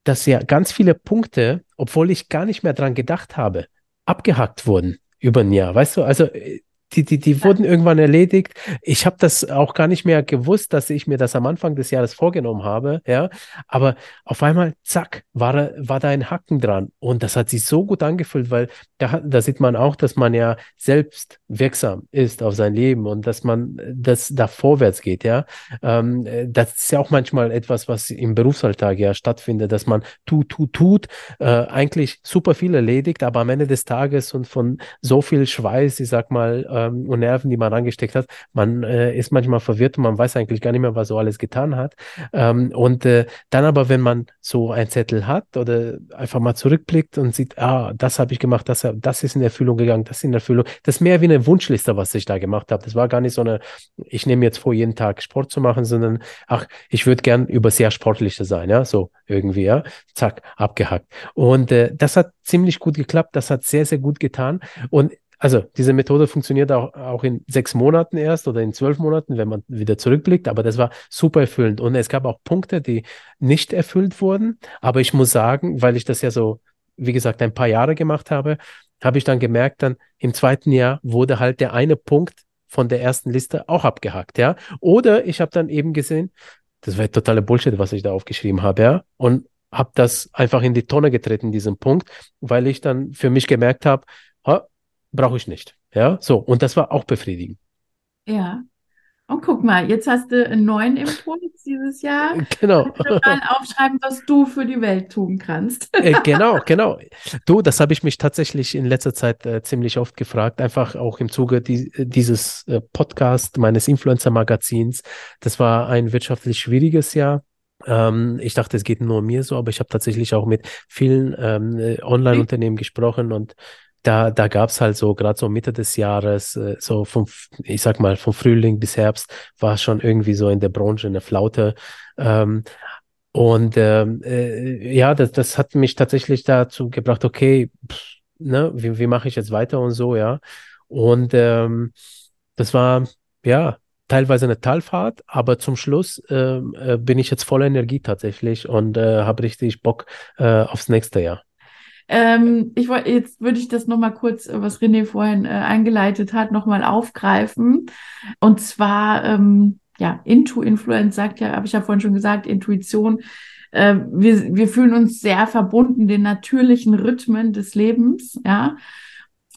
dass ja ganz viele Punkte, obwohl ich gar nicht mehr dran gedacht habe, abgehackt wurden über ein Jahr. Weißt du, also äh, die, die, die wurden irgendwann erledigt. Ich habe das auch gar nicht mehr gewusst, dass ich mir das am Anfang des Jahres vorgenommen habe, ja. Aber auf einmal, zack, war, war da ein Hacken dran. Und das hat sich so gut angefühlt, weil da, da sieht man auch, dass man ja selbst wirksam ist auf sein Leben und dass man das da vorwärts geht, ja. Ähm, das ist ja auch manchmal etwas, was im Berufsalltag ja stattfindet, dass man tut, tut, tut, äh, eigentlich super viel erledigt, aber am Ende des Tages und von so viel Schweiß, ich sag mal, ähm, und Nerven, die man angesteckt hat, man äh, ist manchmal verwirrt und man weiß eigentlich gar nicht mehr, was so alles getan hat. Ähm, und äh, dann aber, wenn man so ein Zettel hat oder einfach mal zurückblickt und sieht, ah, das habe ich gemacht, das, das ist in Erfüllung gegangen, das ist in Erfüllung, das ist mehr wie eine Wunschliste, was ich da gemacht habe. Das war gar nicht so eine, ich nehme jetzt vor, jeden Tag Sport zu machen, sondern ach, ich würde gern über sehr sportliche sein, ja, so irgendwie, ja, zack, abgehackt. Und äh, das hat ziemlich gut geklappt, das hat sehr, sehr gut getan. Und also diese Methode funktioniert auch, auch in sechs Monaten erst oder in zwölf Monaten, wenn man wieder zurückblickt, aber das war super erfüllend. Und es gab auch Punkte, die nicht erfüllt wurden. Aber ich muss sagen, weil ich das ja so, wie gesagt, ein paar Jahre gemacht habe, habe ich dann gemerkt, dann im zweiten Jahr wurde halt der eine Punkt von der ersten Liste auch abgehakt, ja. Oder ich habe dann eben gesehen, das war totale Bullshit, was ich da aufgeschrieben habe, ja. Und habe das einfach in die Tonne getreten, diesen Punkt, weil ich dann für mich gemerkt habe, brauche ich nicht. Ja, so. Und das war auch befriedigend. Ja. Und guck mal, jetzt hast du einen neuen Impuls dieses Jahr. Genau. Mal aufschreiben, was du für die Welt tun kannst. Äh, genau, genau. Du, das habe ich mich tatsächlich in letzter Zeit äh, ziemlich oft gefragt, einfach auch im Zuge die, dieses äh, Podcast, meines Influencer-Magazins. Das war ein wirtschaftlich schwieriges Jahr. Ähm, ich dachte, es geht nur mir so, aber ich habe tatsächlich auch mit vielen ähm, äh, Online-Unternehmen gesprochen und da, da gab es halt so, gerade so Mitte des Jahres, äh, so vom, ich sag mal, vom Frühling bis Herbst, war schon irgendwie so in der Branche eine Flaute. Ähm, und ähm, äh, ja, das, das hat mich tatsächlich dazu gebracht, okay, pff, ne, wie, wie mache ich jetzt weiter und so, ja. Und ähm, das war, ja, teilweise eine Talfahrt, aber zum Schluss ähm, äh, bin ich jetzt voller Energie tatsächlich und äh, habe richtig Bock äh, aufs nächste Jahr. Ähm, ich wollte, jetzt würde ich das nochmal kurz, äh, was René vorhin äh, eingeleitet hat, nochmal aufgreifen. Und zwar, ähm, ja, Intu-Influence sagt ja, habe ich ja vorhin schon gesagt, Intuition. Äh, wir, wir fühlen uns sehr verbunden den natürlichen Rhythmen des Lebens, ja.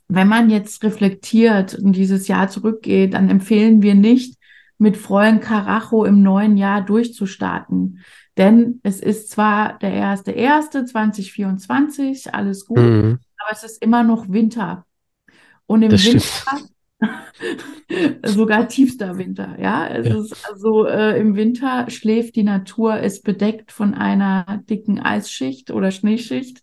Wenn man jetzt reflektiert und dieses Jahr zurückgeht, dann empfehlen wir nicht, mit vollen Karacho im neuen Jahr durchzustarten. Denn es ist zwar der erste erste 2024, alles gut, mhm. aber es ist immer noch Winter. Und im das Winter, sogar tiefster Winter, ja. Es ja. ist also äh, im Winter schläft die Natur, ist bedeckt von einer dicken Eisschicht oder Schneeschicht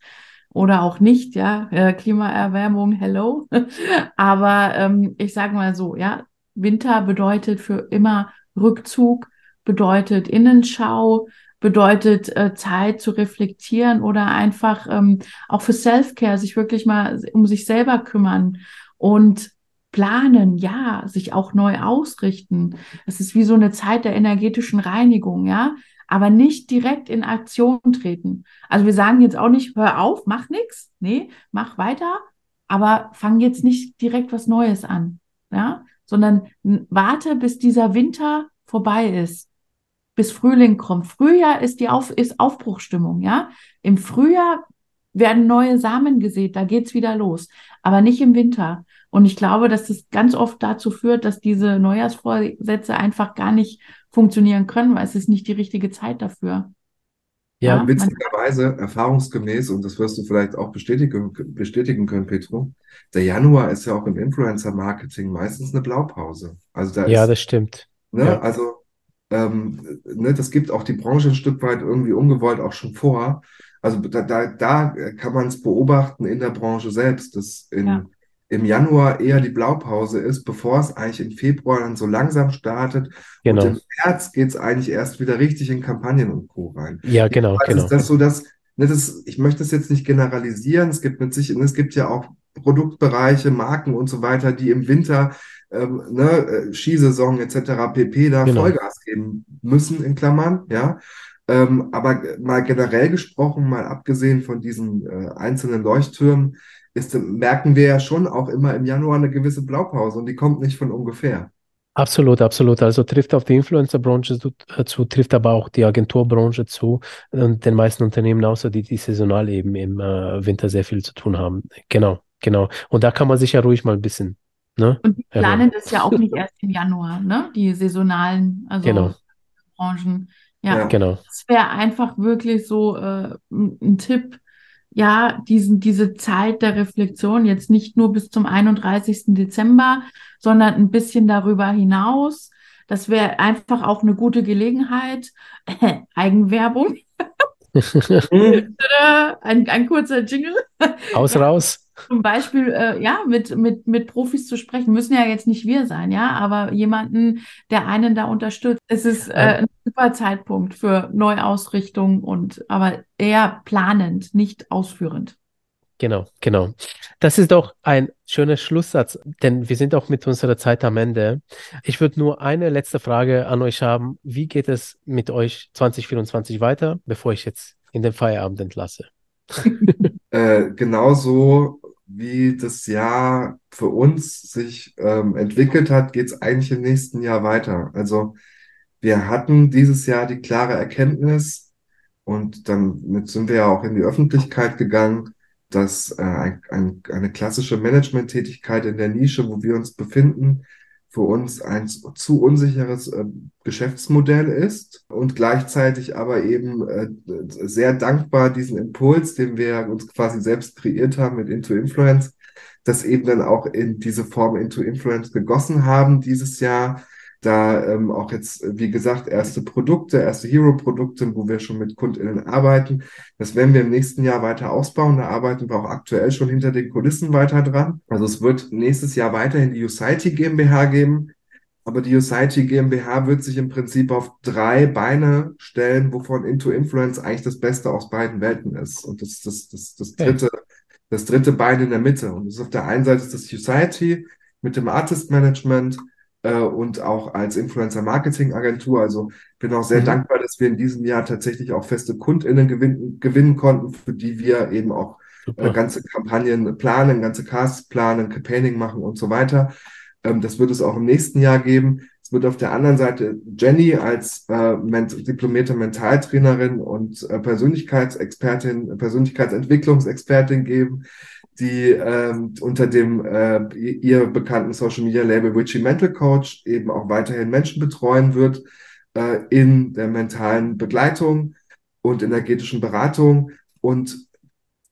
oder auch nicht, ja. Äh, Klimaerwärmung, hello. aber ähm, ich sage mal so, ja, Winter bedeutet für immer Rückzug, bedeutet Innenschau, bedeutet äh, Zeit zu reflektieren oder einfach ähm, auch für Self-Care sich wirklich mal um sich selber kümmern und planen, ja, sich auch neu ausrichten. Es ist wie so eine Zeit der energetischen Reinigung, ja, aber nicht direkt in Aktion treten. Also wir sagen jetzt auch nicht, hör auf, mach nichts, nee, mach weiter, aber fang jetzt nicht direkt was Neues an, ja, sondern warte, bis dieser Winter vorbei ist bis Frühling kommt. Frühjahr ist die Auf ist Aufbruchstimmung, ja. Im Frühjahr werden neue Samen gesät, da geht's wieder los, aber nicht im Winter. Und ich glaube, dass das ganz oft dazu führt, dass diese Neujahrsvorsätze einfach gar nicht funktionieren können, weil es ist nicht die richtige Zeit dafür. Ja, ja witzigerweise, erfahrungsgemäß, und das wirst du vielleicht auch bestätigen, bestätigen können, Petro, der Januar ist ja auch im Influencer-Marketing meistens eine Blaupause. Also da ja, ist, das stimmt. Ne, ja. Also ähm, ne, das gibt auch die Branche ein Stück weit irgendwie ungewollt auch schon vor. Also da, da, da kann man es beobachten in der Branche selbst, dass in, ja. im Januar eher die Blaupause ist, bevor es eigentlich im Februar dann so langsam startet. Genau. Und im März geht es eigentlich erst wieder richtig in Kampagnen und Co. rein. Ja, genau, also genau. Ist das so, dass, ne, das, ich möchte es jetzt nicht generalisieren, es gibt mit sich, es gibt ja auch Produktbereiche, Marken und so weiter, die im Winter ähm, ne, äh, Skisaison etc. pp. da genau. Vollgas geben müssen, in Klammern, ja. Ähm, aber mal generell gesprochen, mal abgesehen von diesen äh, einzelnen Leuchttürmen, ist, merken wir ja schon auch immer im Januar eine gewisse Blaupause und die kommt nicht von ungefähr. Absolut, absolut. Also trifft auf die Influencer-Branche zu, äh, zu, trifft aber auch die Agenturbranche zu und den meisten Unternehmen außer die, die saisonal eben im äh, Winter sehr viel zu tun haben. Genau, genau. Und da kann man sich ja ruhig mal ein bisschen. Ne, und die planen das ja auch nicht erst im Januar, ne? Die saisonalen, also genau. Branchen. Ja, ja. genau. Das wäre einfach wirklich so äh, ein Tipp, ja, diesen, diese Zeit der Reflexion jetzt nicht nur bis zum 31. Dezember, sondern ein bisschen darüber hinaus. Das wäre einfach auch eine gute Gelegenheit. Eigenwerbung. ein, ein kurzer Jingle. Aus, raus zum Beispiel äh, ja mit, mit, mit Profis zu sprechen, müssen ja jetzt nicht wir sein, ja, aber jemanden, der einen da unterstützt. Es ist äh, ein super Zeitpunkt für Neuausrichtung und aber eher planend, nicht ausführend. Genau, genau. Das ist doch ein schöner Schlusssatz, denn wir sind auch mit unserer Zeit am Ende. Ich würde nur eine letzte Frage an euch haben. Wie geht es mit euch 2024 weiter, bevor ich jetzt in den Feierabend entlasse? äh, genauso wie das Jahr für uns sich ähm, entwickelt hat, geht es eigentlich im nächsten Jahr weiter. Also wir hatten dieses Jahr die klare Erkenntnis und damit sind wir ja auch in die Öffentlichkeit gegangen, dass äh, ein, ein, eine klassische Management-Tätigkeit in der Nische, wo wir uns befinden, für uns ein zu unsicheres äh, Geschäftsmodell ist und gleichzeitig aber eben äh, sehr dankbar diesen Impuls, den wir uns quasi selbst kreiert haben mit Into Influence, das eben dann auch in diese Form Into Influence gegossen haben dieses Jahr da ähm, auch jetzt, wie gesagt, erste Produkte, erste Hero-Produkte, wo wir schon mit KundInnen arbeiten. Das werden wir im nächsten Jahr weiter ausbauen. Da arbeiten wir auch aktuell schon hinter den Kulissen weiter dran. Also es wird nächstes Jahr weiterhin die Usiety GmbH geben. Aber die Usiety GmbH wird sich im Prinzip auf drei Beine stellen, wovon Into Influence eigentlich das Beste aus beiden Welten ist. Und das das, das, das dritte, das dritte Bein in der Mitte. Und das ist auf der einen Seite ist das Usiety mit dem Artist Management, äh, und auch als Influencer-Marketing-Agentur. Also bin auch sehr mhm. dankbar, dass wir in diesem Jahr tatsächlich auch feste KundInnen gewinnen, gewinnen konnten, für die wir eben auch äh, ganze Kampagnen planen, ganze Casts planen, Campaigning machen und so weiter. Ähm, das wird es auch im nächsten Jahr geben. Es wird auf der anderen Seite Jenny als äh, ment diplomierte Mentaltrainerin und äh, Persönlichkeitsexpertin, Persönlichkeitsentwicklungsexpertin geben, die ähm, unter dem äh, ihr bekannten Social Media Label Witchy Mental Coach eben auch weiterhin Menschen betreuen wird äh, in der mentalen Begleitung und energetischen Beratung. Und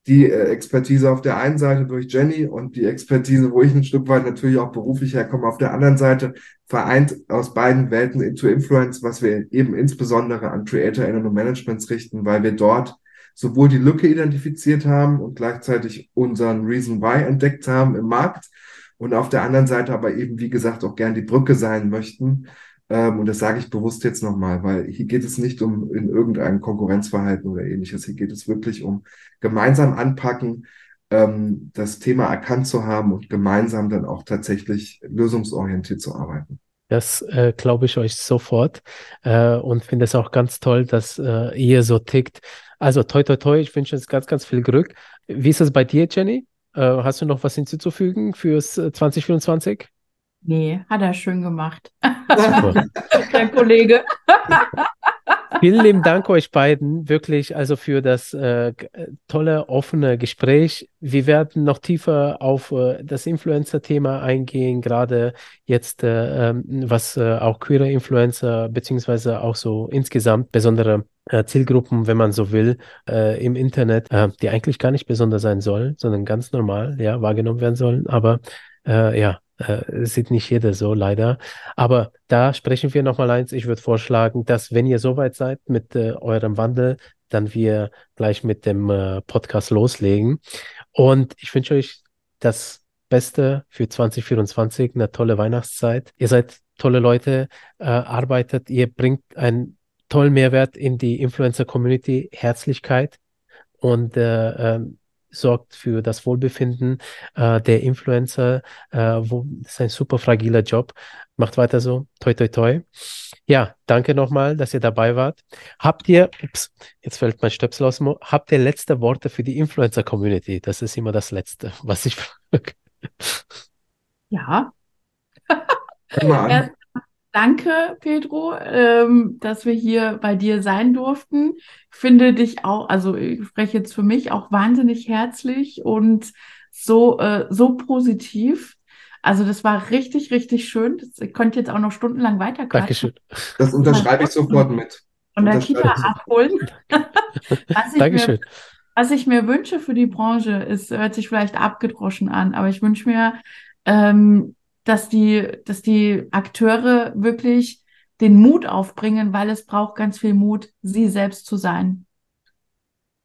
die äh, Expertise auf der einen Seite durch Jenny und die Expertise, wo ich ein Stück weit natürlich auch beruflich herkomme, auf der anderen Seite vereint aus beiden Welten into Influence, was wir eben insbesondere an CreatorInnen und Managements richten, weil wir dort sowohl die Lücke identifiziert haben und gleichzeitig unseren Reason Why entdeckt haben im Markt und auf der anderen Seite aber eben, wie gesagt, auch gern die Brücke sein möchten. Ähm, und das sage ich bewusst jetzt nochmal, weil hier geht es nicht um in irgendein Konkurrenzverhalten oder ähnliches. Hier geht es wirklich um gemeinsam anpacken, ähm, das Thema erkannt zu haben und gemeinsam dann auch tatsächlich lösungsorientiert zu arbeiten. Das äh, glaube ich euch sofort äh, und finde es auch ganz toll, dass äh, ihr so tickt. Also toi toi toi, ich wünsche uns ganz, ganz viel Glück. Wie ist es bei dir, Jenny? Äh, hast du noch was hinzuzufügen fürs 2024? Äh, nee, hat er schön gemacht. Super. Der Kollege. Vielen lieben Dank euch beiden, wirklich, also für das äh, tolle, offene Gespräch. Wir werden noch tiefer auf äh, das Influencer-Thema eingehen, gerade jetzt, äh, ähm, was äh, auch queere Influencer, beziehungsweise auch so insgesamt besondere Zielgruppen, wenn man so will, äh, im Internet, die eigentlich gar nicht besonders sein sollen, sondern ganz normal, ja, wahrgenommen werden sollen. Aber ja, äh, sieht nicht jeder so, leider. Aber da sprechen wir nochmal eins. Ich würde vorschlagen, dass wenn ihr soweit seid mit äh, eurem Wandel, dann wir gleich mit dem äh, Podcast loslegen. Und ich wünsche euch das Beste für 2024, eine tolle Weihnachtszeit. Ihr seid tolle Leute, äh, arbeitet, ihr bringt einen tollen Mehrwert in die Influencer-Community, Herzlichkeit und äh, ähm, sorgt für das Wohlbefinden äh, der Influencer. Äh, wo, das ist ein super fragiler Job. Macht weiter so. Toi, toi, toi. Ja, danke nochmal, dass ihr dabei wart. Habt ihr, ups, jetzt fällt mein Stöpsel aus habt ihr letzte Worte für die Influencer-Community? Das ist immer das Letzte, was ich frage. Ja. Erst, danke, Pedro, ähm, dass wir hier bei dir sein durften. Ich finde dich auch, also ich spreche jetzt für mich auch wahnsinnig herzlich und so, äh, so positiv. Also das war richtig, richtig schön. Das, ich konnte jetzt auch noch stundenlang weiter Dankeschön. Das unterschreibe ich sofort mit. Und der Kita abholen. was, ich Dankeschön. Mir, was ich mir wünsche für die Branche, ist, hört sich vielleicht abgedroschen an, aber ich wünsche mir, ähm, dass die, dass die Akteure wirklich den Mut aufbringen, weil es braucht ganz viel Mut, sie selbst zu sein.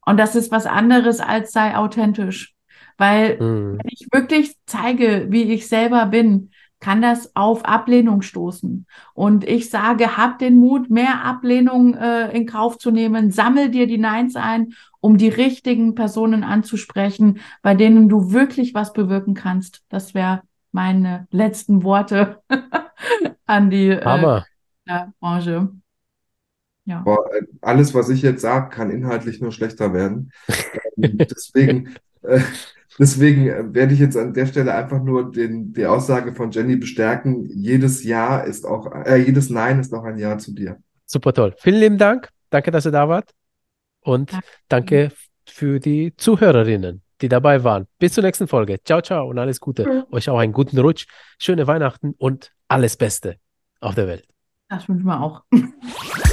Und das ist was anderes als sei authentisch. Weil mhm. wenn ich wirklich zeige, wie ich selber bin, kann das auf Ablehnung stoßen. Und ich sage, hab den Mut, mehr Ablehnung äh, in Kauf zu nehmen, sammel dir die Neins ein, um die richtigen Personen anzusprechen, bei denen du wirklich was bewirken kannst. Das wäre meine letzten Worte an die äh, Branche. Ja. Aber äh, alles, was ich jetzt sage, kann inhaltlich nur schlechter werden. Ähm, deswegen äh, Deswegen äh, werde ich jetzt an der Stelle einfach nur den, die Aussage von Jenny bestärken. Jedes Ja ist auch, äh, jedes Nein ist auch ein Ja zu dir. Super toll. Vielen lieben Dank. Danke, dass ihr da wart. Und danke, danke für die Zuhörerinnen, die dabei waren. Bis zur nächsten Folge. Ciao, ciao und alles Gute. Mhm. Euch auch einen guten Rutsch, schöne Weihnachten und alles Beste auf der Welt. Das wünschen wir auch.